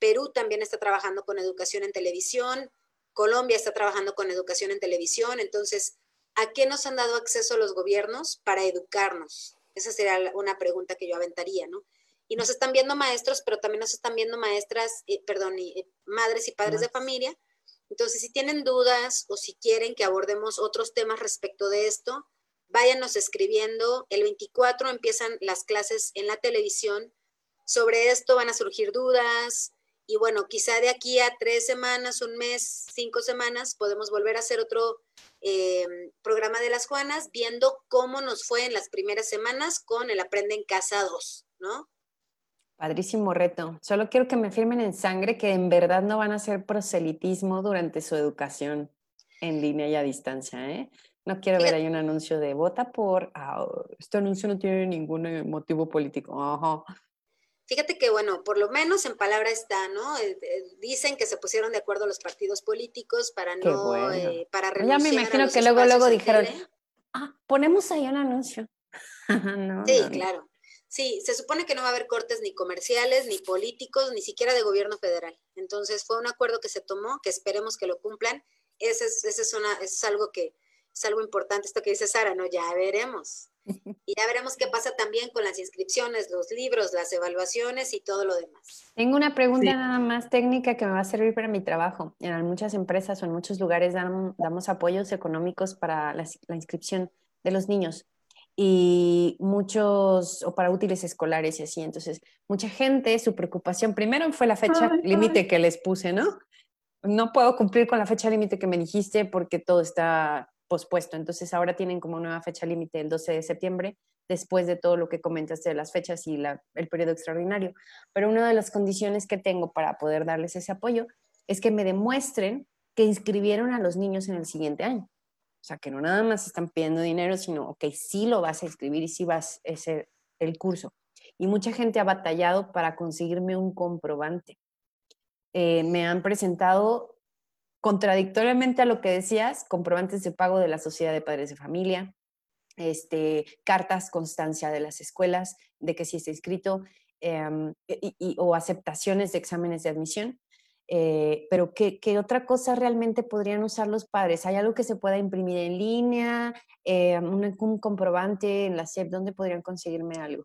Perú también está trabajando con educación en televisión, Colombia está trabajando con educación en televisión, entonces, ¿a qué nos han dado acceso los gobiernos? Para educarnos, Esa sería una pregunta que yo aventaría, ¿no? Y nos están viendo maestros, pero también nos están viendo maestras, eh, perdón, eh, madres y padres de familia. Entonces, si tienen dudas o si quieren que abordemos otros temas respecto de esto, váyanos escribiendo. El 24 empiezan las clases en la televisión. Sobre esto van a surgir dudas. Y bueno, quizá de aquí a tres semanas, un mes, cinco semanas, podemos volver a hacer otro eh, programa de las Juanas, viendo cómo nos fue en las primeras semanas con el Aprende en Casa 2, ¿no? Padrísimo reto. Solo quiero que me firmen en sangre que en verdad no van a hacer proselitismo durante su educación en línea y a distancia, ¿eh? No quiero ver ahí un anuncio de vota por, ah, este anuncio no tiene ningún eh, motivo político. Fíjate que, bueno, por lo menos en palabra está, ¿no? Eh, eh, dicen que se pusieron de acuerdo los partidos políticos para no, eh, para Ya me imagino que luego, luego dijeron, ah, ponemos ahí un anuncio. sí, claro. Sí, se supone que no va a haber cortes ni comerciales, ni políticos, ni siquiera de gobierno federal. Entonces fue un acuerdo que se tomó, que esperemos que lo cumplan. Ese es, ese es, una, es algo que es algo importante, esto que dice Sara, ¿no? Ya veremos. Y ya veremos qué pasa también con las inscripciones, los libros, las evaluaciones y todo lo demás. Tengo una pregunta nada más técnica que me va a servir para mi trabajo. En muchas empresas o en muchos lugares damos apoyos económicos para la, inscripción de los niños y muchos, o para útiles escolares y así. Entonces, mucha gente, su preocupación primero fue la fecha límite que les puse, ¿no? No puedo cumplir con la fecha límite que me dijiste porque todo está pospuesto. Entonces ahora tienen como nueva fecha límite el 12 de septiembre, después de todo lo que comentaste de las fechas y el periodo extraordinario. Pero una de las condiciones que tengo para poder darles ese apoyo es que me demuestren que inscribieron a los niños en el siguiente año. O sea, que no nada más están pidiendo dinero, sino, ok, sí lo vas a inscribir y sí vas a hacer el curso. Y mucha gente ha batallado para conseguirme un comprobante. Eh, me han presentado contradictoriamente a lo que decías, comprobantes de pago de la Sociedad de Padres de Familia, este, cartas constancia de las escuelas de que sí está inscrito em, y, o aceptaciones de exámenes de admisión. Eh, pero ¿qué, ¿qué, otra cosa realmente podrían usar los padres? ¿Hay algo que se pueda imprimir en línea? Eh, un, un, comprobante en la SEP? ¿Dónde podrían conseguirme algo?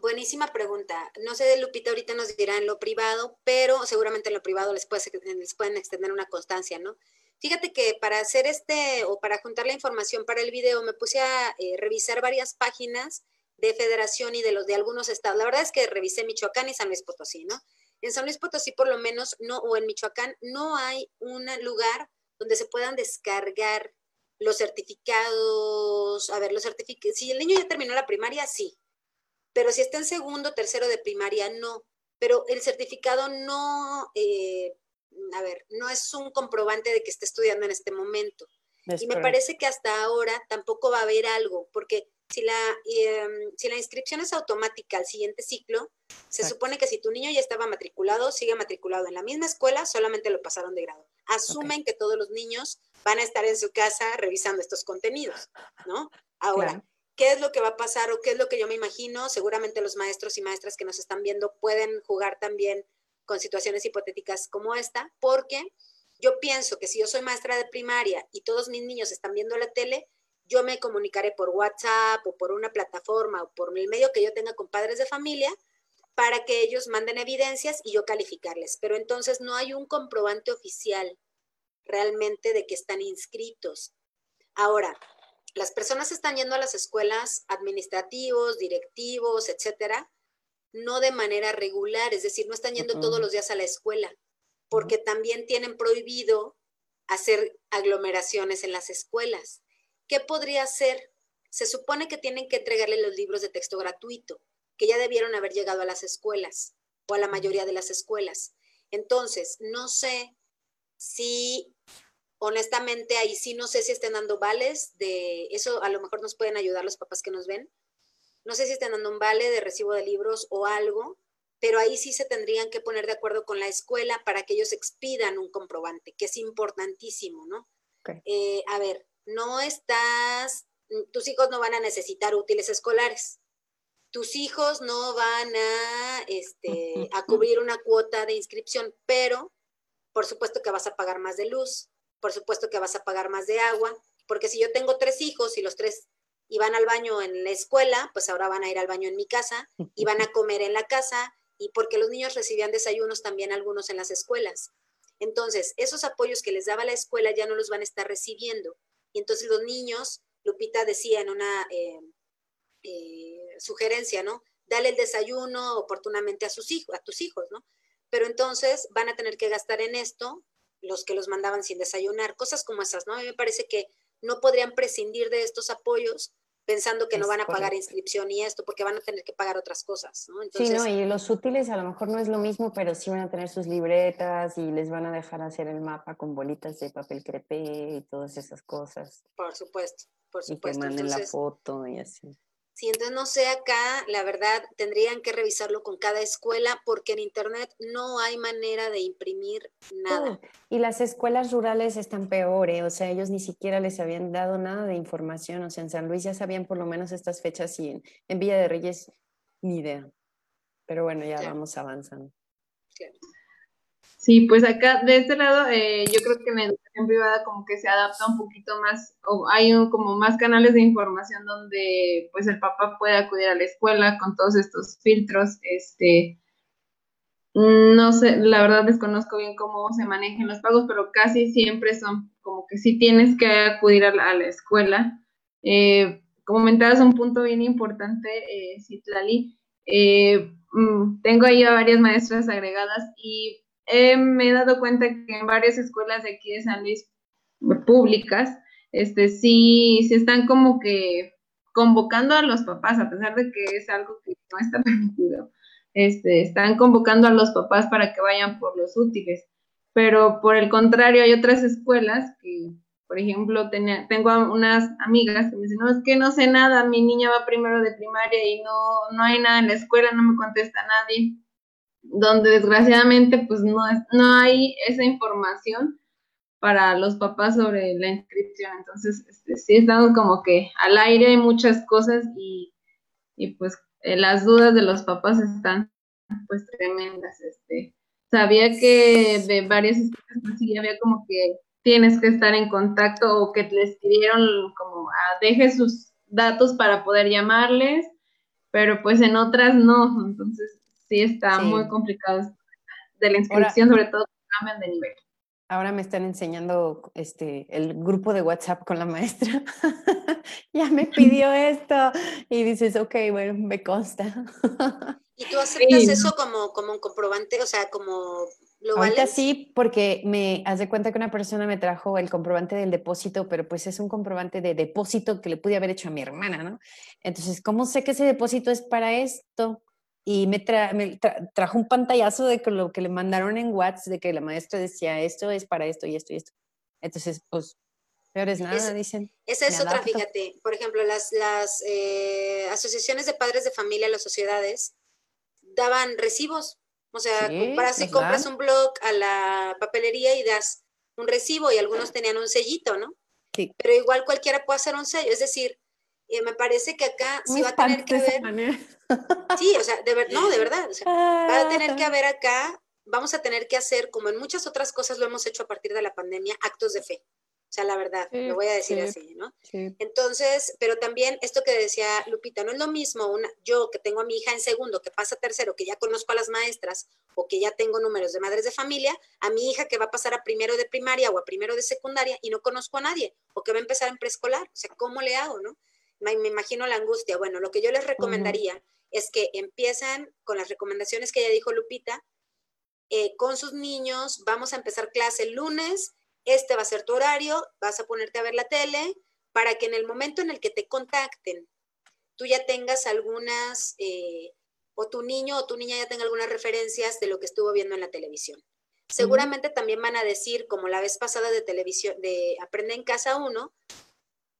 Buenísima pregunta. No sé, Lupita ahorita nos dirá en lo privado, pero seguramente en lo privado les, les pueden extender una constancia, ¿no? Fíjate que para hacer este o para juntar la información para el video me puse a eh, revisar varias páginas de federación y de los de algunos estados. La verdad es que revisé Michoacán y San Luis Potosí, ¿no? En San Luis Potosí por lo menos no o en Michoacán no hay un lugar donde se puedan descargar los certificados, a ver, los certificados, si el niño ya terminó la primaria, sí, pero si está en segundo, tercero de primaria, no. Pero el certificado no, eh, a ver, no es un comprobante de que esté estudiando en este momento. y me parece que hasta ahora tampoco va a haber algo, porque si la, em, si la inscripción es automática al siguiente ciclo, se supone que si tu niño ya estaba matriculado, sigue matriculado en la misma escuela, solamente lo pasaron de grado. Asumen que todos los niños van a estar en su casa revisando estos contenidos, ¿no? Ahora, ¿Qué es lo que va a pasar o qué es lo que yo me imagino? Seguramente los maestros y maestras que nos están viendo pueden jugar también con situaciones hipotéticas como esta, porque yo pienso que si yo soy maestra de primaria y todos mis niños están viendo la tele, yo me comunicaré por WhatsApp o por una plataforma o por el medio que yo tenga con padres de familia para que ellos manden evidencias y yo calificarles. Pero entonces no hay un comprobante oficial realmente de que están inscritos. Ahora, las personas están yendo a las escuelas administrativos, directivos, etcétera, no de manera regular, es decir, no están yendo todos los días a la escuela, porque también tienen prohibido hacer aglomeraciones en las escuelas. ¿Qué podría ser? Se supone que tienen que entregarle los libros de texto gratuito, que ya debieron haber llegado a las escuelas o a la mayoría de las escuelas. Entonces, no sé si honestamente ahí sí no sé si estén dando vales de eso, a lo mejor nos pueden ayudar los papás que nos ven. No sé si estén dando un vale de recibo de libros o algo, pero ahí sí se tendrían que poner de acuerdo con la escuela para que ellos expidan un comprobante, que es importantísimo, ¿no? Eh, a ver, no estás, tus hijos no van a necesitar útiles escolares. Tus hijos no van a, este, a cubrir una cuota de inscripción, pero por supuesto que vas a pagar más de luz, por supuesto que vas a pagar más de agua, porque si yo tengo tres hijos y los tres y van al baño en la escuela, pues ahora van a ir al baño en mi casa y van a comer en la casa y porque los niños recibían desayunos también algunos en las escuelas. Entonces, esos apoyos que les daba la escuela ya no los van a estar recibiendo. Y entonces los niños, Lupita decía en una eh, eh, sugerencia, ¿no? Dale el desayuno oportunamente a sus hijos, a tus hijos, ¿no? Pero entonces van a tener que gastar en esto los que los mandaban sin desayunar, cosas como esas, ¿no? A mí me parece que no podrían prescindir de estos apoyos pensando que no van a pagar inscripción y esto, porque van a tener que pagar otras cosas, ¿no? sí, no, y los útiles a lo mejor no es lo mismo, pero sí van a tener sus libretas y les van a dejar hacer el mapa con bolitas de papel crepé y todas esas cosas. Por supuesto, por supuesto. Y que manden la foto y así. Sí, entonces no sé acá, la verdad, tendrían que revisarlo con cada escuela porque en Internet no hay manera de imprimir nada. y las escuelas rurales están peores, o sea, ellos ni siquiera les habían dado nada de información, o sea, en San Luis ya sabían por lo menos estas fechas y en, Villa de Reyes ni idea. Pero bueno, ya vamos avanzando. Claro. Sí, pues acá de este lado eh, yo creo que en la educación privada como que se adapta un poquito más, o hay como más canales de información donde pues el papá puede acudir a la escuela con todos estos filtros, este, no sé, la verdad desconozco bien cómo se manejan los pagos, pero casi siempre son como que sí tienes que acudir a la, escuela. Eh, comentabas un punto bien importante, eh, Citlali, eh, mm, tengo ahí a varias maestras agregadas y me he dado cuenta que en varias escuelas de aquí de San Luis públicas, este, sí, sí están como que convocando a los papás, a pesar de que es algo que no está permitido, este, están convocando a los papás para que vayan por los útiles. Pero por el contrario, hay otras escuelas que, por ejemplo, tenía, tengo unas amigas que me dicen, no, es que no sé nada, mi niña va primero de primaria y no, no hay nada en la escuela, no me contesta nadie donde desgraciadamente pues no, es, no hay esa información para los papás sobre la inscripción. Entonces, este, sí estamos como que al aire hay muchas cosas y, y pues eh, las dudas de los papás están pues tremendas. Este, sabía que de varias escuelas pues sí había como que tienes que estar en contacto o que les pidieron como ah, deje sus datos para poder llamarles, pero pues en otras no. Entonces, sí está muy complicado de la inscripción, sobre todo cambian de nivel. Ahora me están enseñando este, el grupo de WhatsApp con la maestra. ya me pidió esto. Y dices, ok, bueno, me consta. ¿Y tú aceptas eso como, como un comprobante? O sea, como ¿Lo Ahorita sí, porque me hace cuenta que una persona me trajo el comprobante del depósito, pero pues es un comprobante de depósito que le pude haber hecho a mi hermana, ¿no? Entonces, ¿cómo sé que ese depósito es para esto? Y me, trajo un pantallazo de lo que le mandaron en WhatsApp, de que la maestra decía, esto es para esto y esto y esto. Entonces, pues, peor es nada, dicen. Esa es otra, fíjate. Por ejemplo, las, las eh, asociaciones de padres de familia, las sociedades, daban recibos. O sea, para si compras un blog a la papelería y das un recibo y algunos tenían un sellito, ¿no? Sí. Pero igual cualquiera puede hacer un sello. Es decir, y me parece que acá sí va a tener que haber. Sí, o sea, de ver, no, de verdad. O sea, va a tener que haber acá, vamos a tener que hacer, como en muchas otras cosas lo hemos hecho a partir de la pandemia, actos de fe. O sea, la verdad, lo voy a decir así, ¿no? Entonces, pero también esto que decía Lupita, no es lo mismo una, yo que tengo a mi hija en segundo, que pasa tercero, que ya conozco a las maestras o que ya tengo números de madres de familia, a mi hija que va a pasar a primero de primaria o a primero de secundaria y no conozco a nadie, o que va a empezar en preescolar. O sea, ¿cómo le hago, no? Me, imagino la angustia. Bueno, lo que yo les recomendaría es que empiecen con las recomendaciones que ya dijo Lupita, eh, con sus niños, vamos a empezar clase el lunes, este va a ser tu horario, vas a ponerte a ver la tele, para que en el momento en el que te contacten, tú ya tengas algunas, eh, o tu niño o tu niña ya tenga algunas referencias de lo que estuvo viendo en la televisión. Seguramente también van a decir, como la vez pasada de televisión, de Aprende en Casa 1,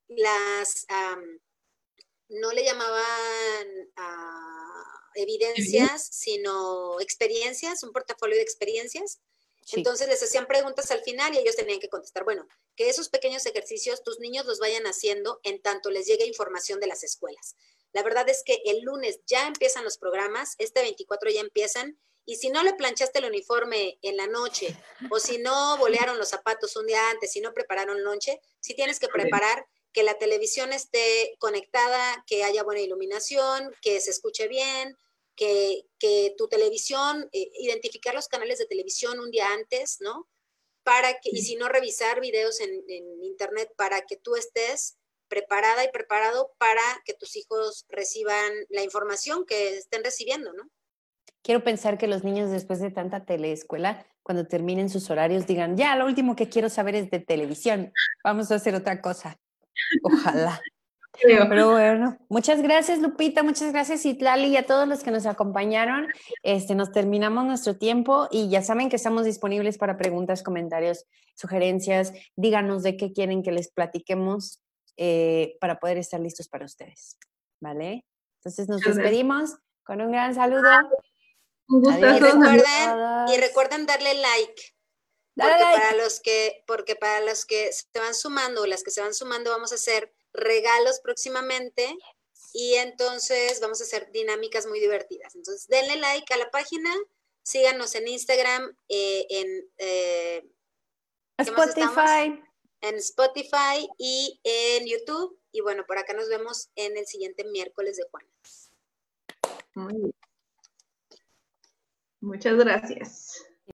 las, no le llamaban evidencias, sino experiencias, un portafolio de experiencias. Entonces les hacían preguntas al final y ellos tenían que contestar, bueno, que esos pequeños ejercicios tus niños los vayan haciendo en tanto les llegue información de las escuelas. La verdad es que el lunes ya empiezan los programas, este 24 ya empiezan, y si no le planchaste el uniforme en la noche, o si no bolearon los zapatos un día antes, si no prepararon lonche, si tienes que preparar que la televisión esté conectada, que haya buena iluminación, que se escuche bien, que, tu televisión, eh, identificar los canales de televisión un día antes, ¿no? Para que, y si no, revisar videos en, en internet para que tú estés preparada y preparado para que tus hijos reciban la información que estén recibiendo, ¿no? Quiero pensar que los niños después de tanta teleescuela, cuando terminen sus horarios, digan, ya, lo último que quiero saber es de televisión, vamos a hacer otra cosa. Ojalá. Pero bueno, muchas gracias Lupita, muchas gracias Itlali y a todos los que nos acompañaron. Este, nos terminamos nuestro tiempo y ya saben que estamos disponibles para preguntas, comentarios, sugerencias. Díganos de qué quieren que les platiquemos eh, para poder estar listos para ustedes. ¿Vale? Entonces nos despedimos con un gran saludo. y, recuerden, y recuerden darle like. Porque para los que, porque para los que se van sumando, las que se van sumando, vamos a hacer regalos próximamente y entonces vamos a hacer dinámicas muy divertidas. Entonces, denle like a la página, síganos en Instagram, eh, en eh, Spotify. En Spotify y en YouTube. Y bueno, por acá nos vemos en el siguiente miércoles de Juan. Muchas gracias.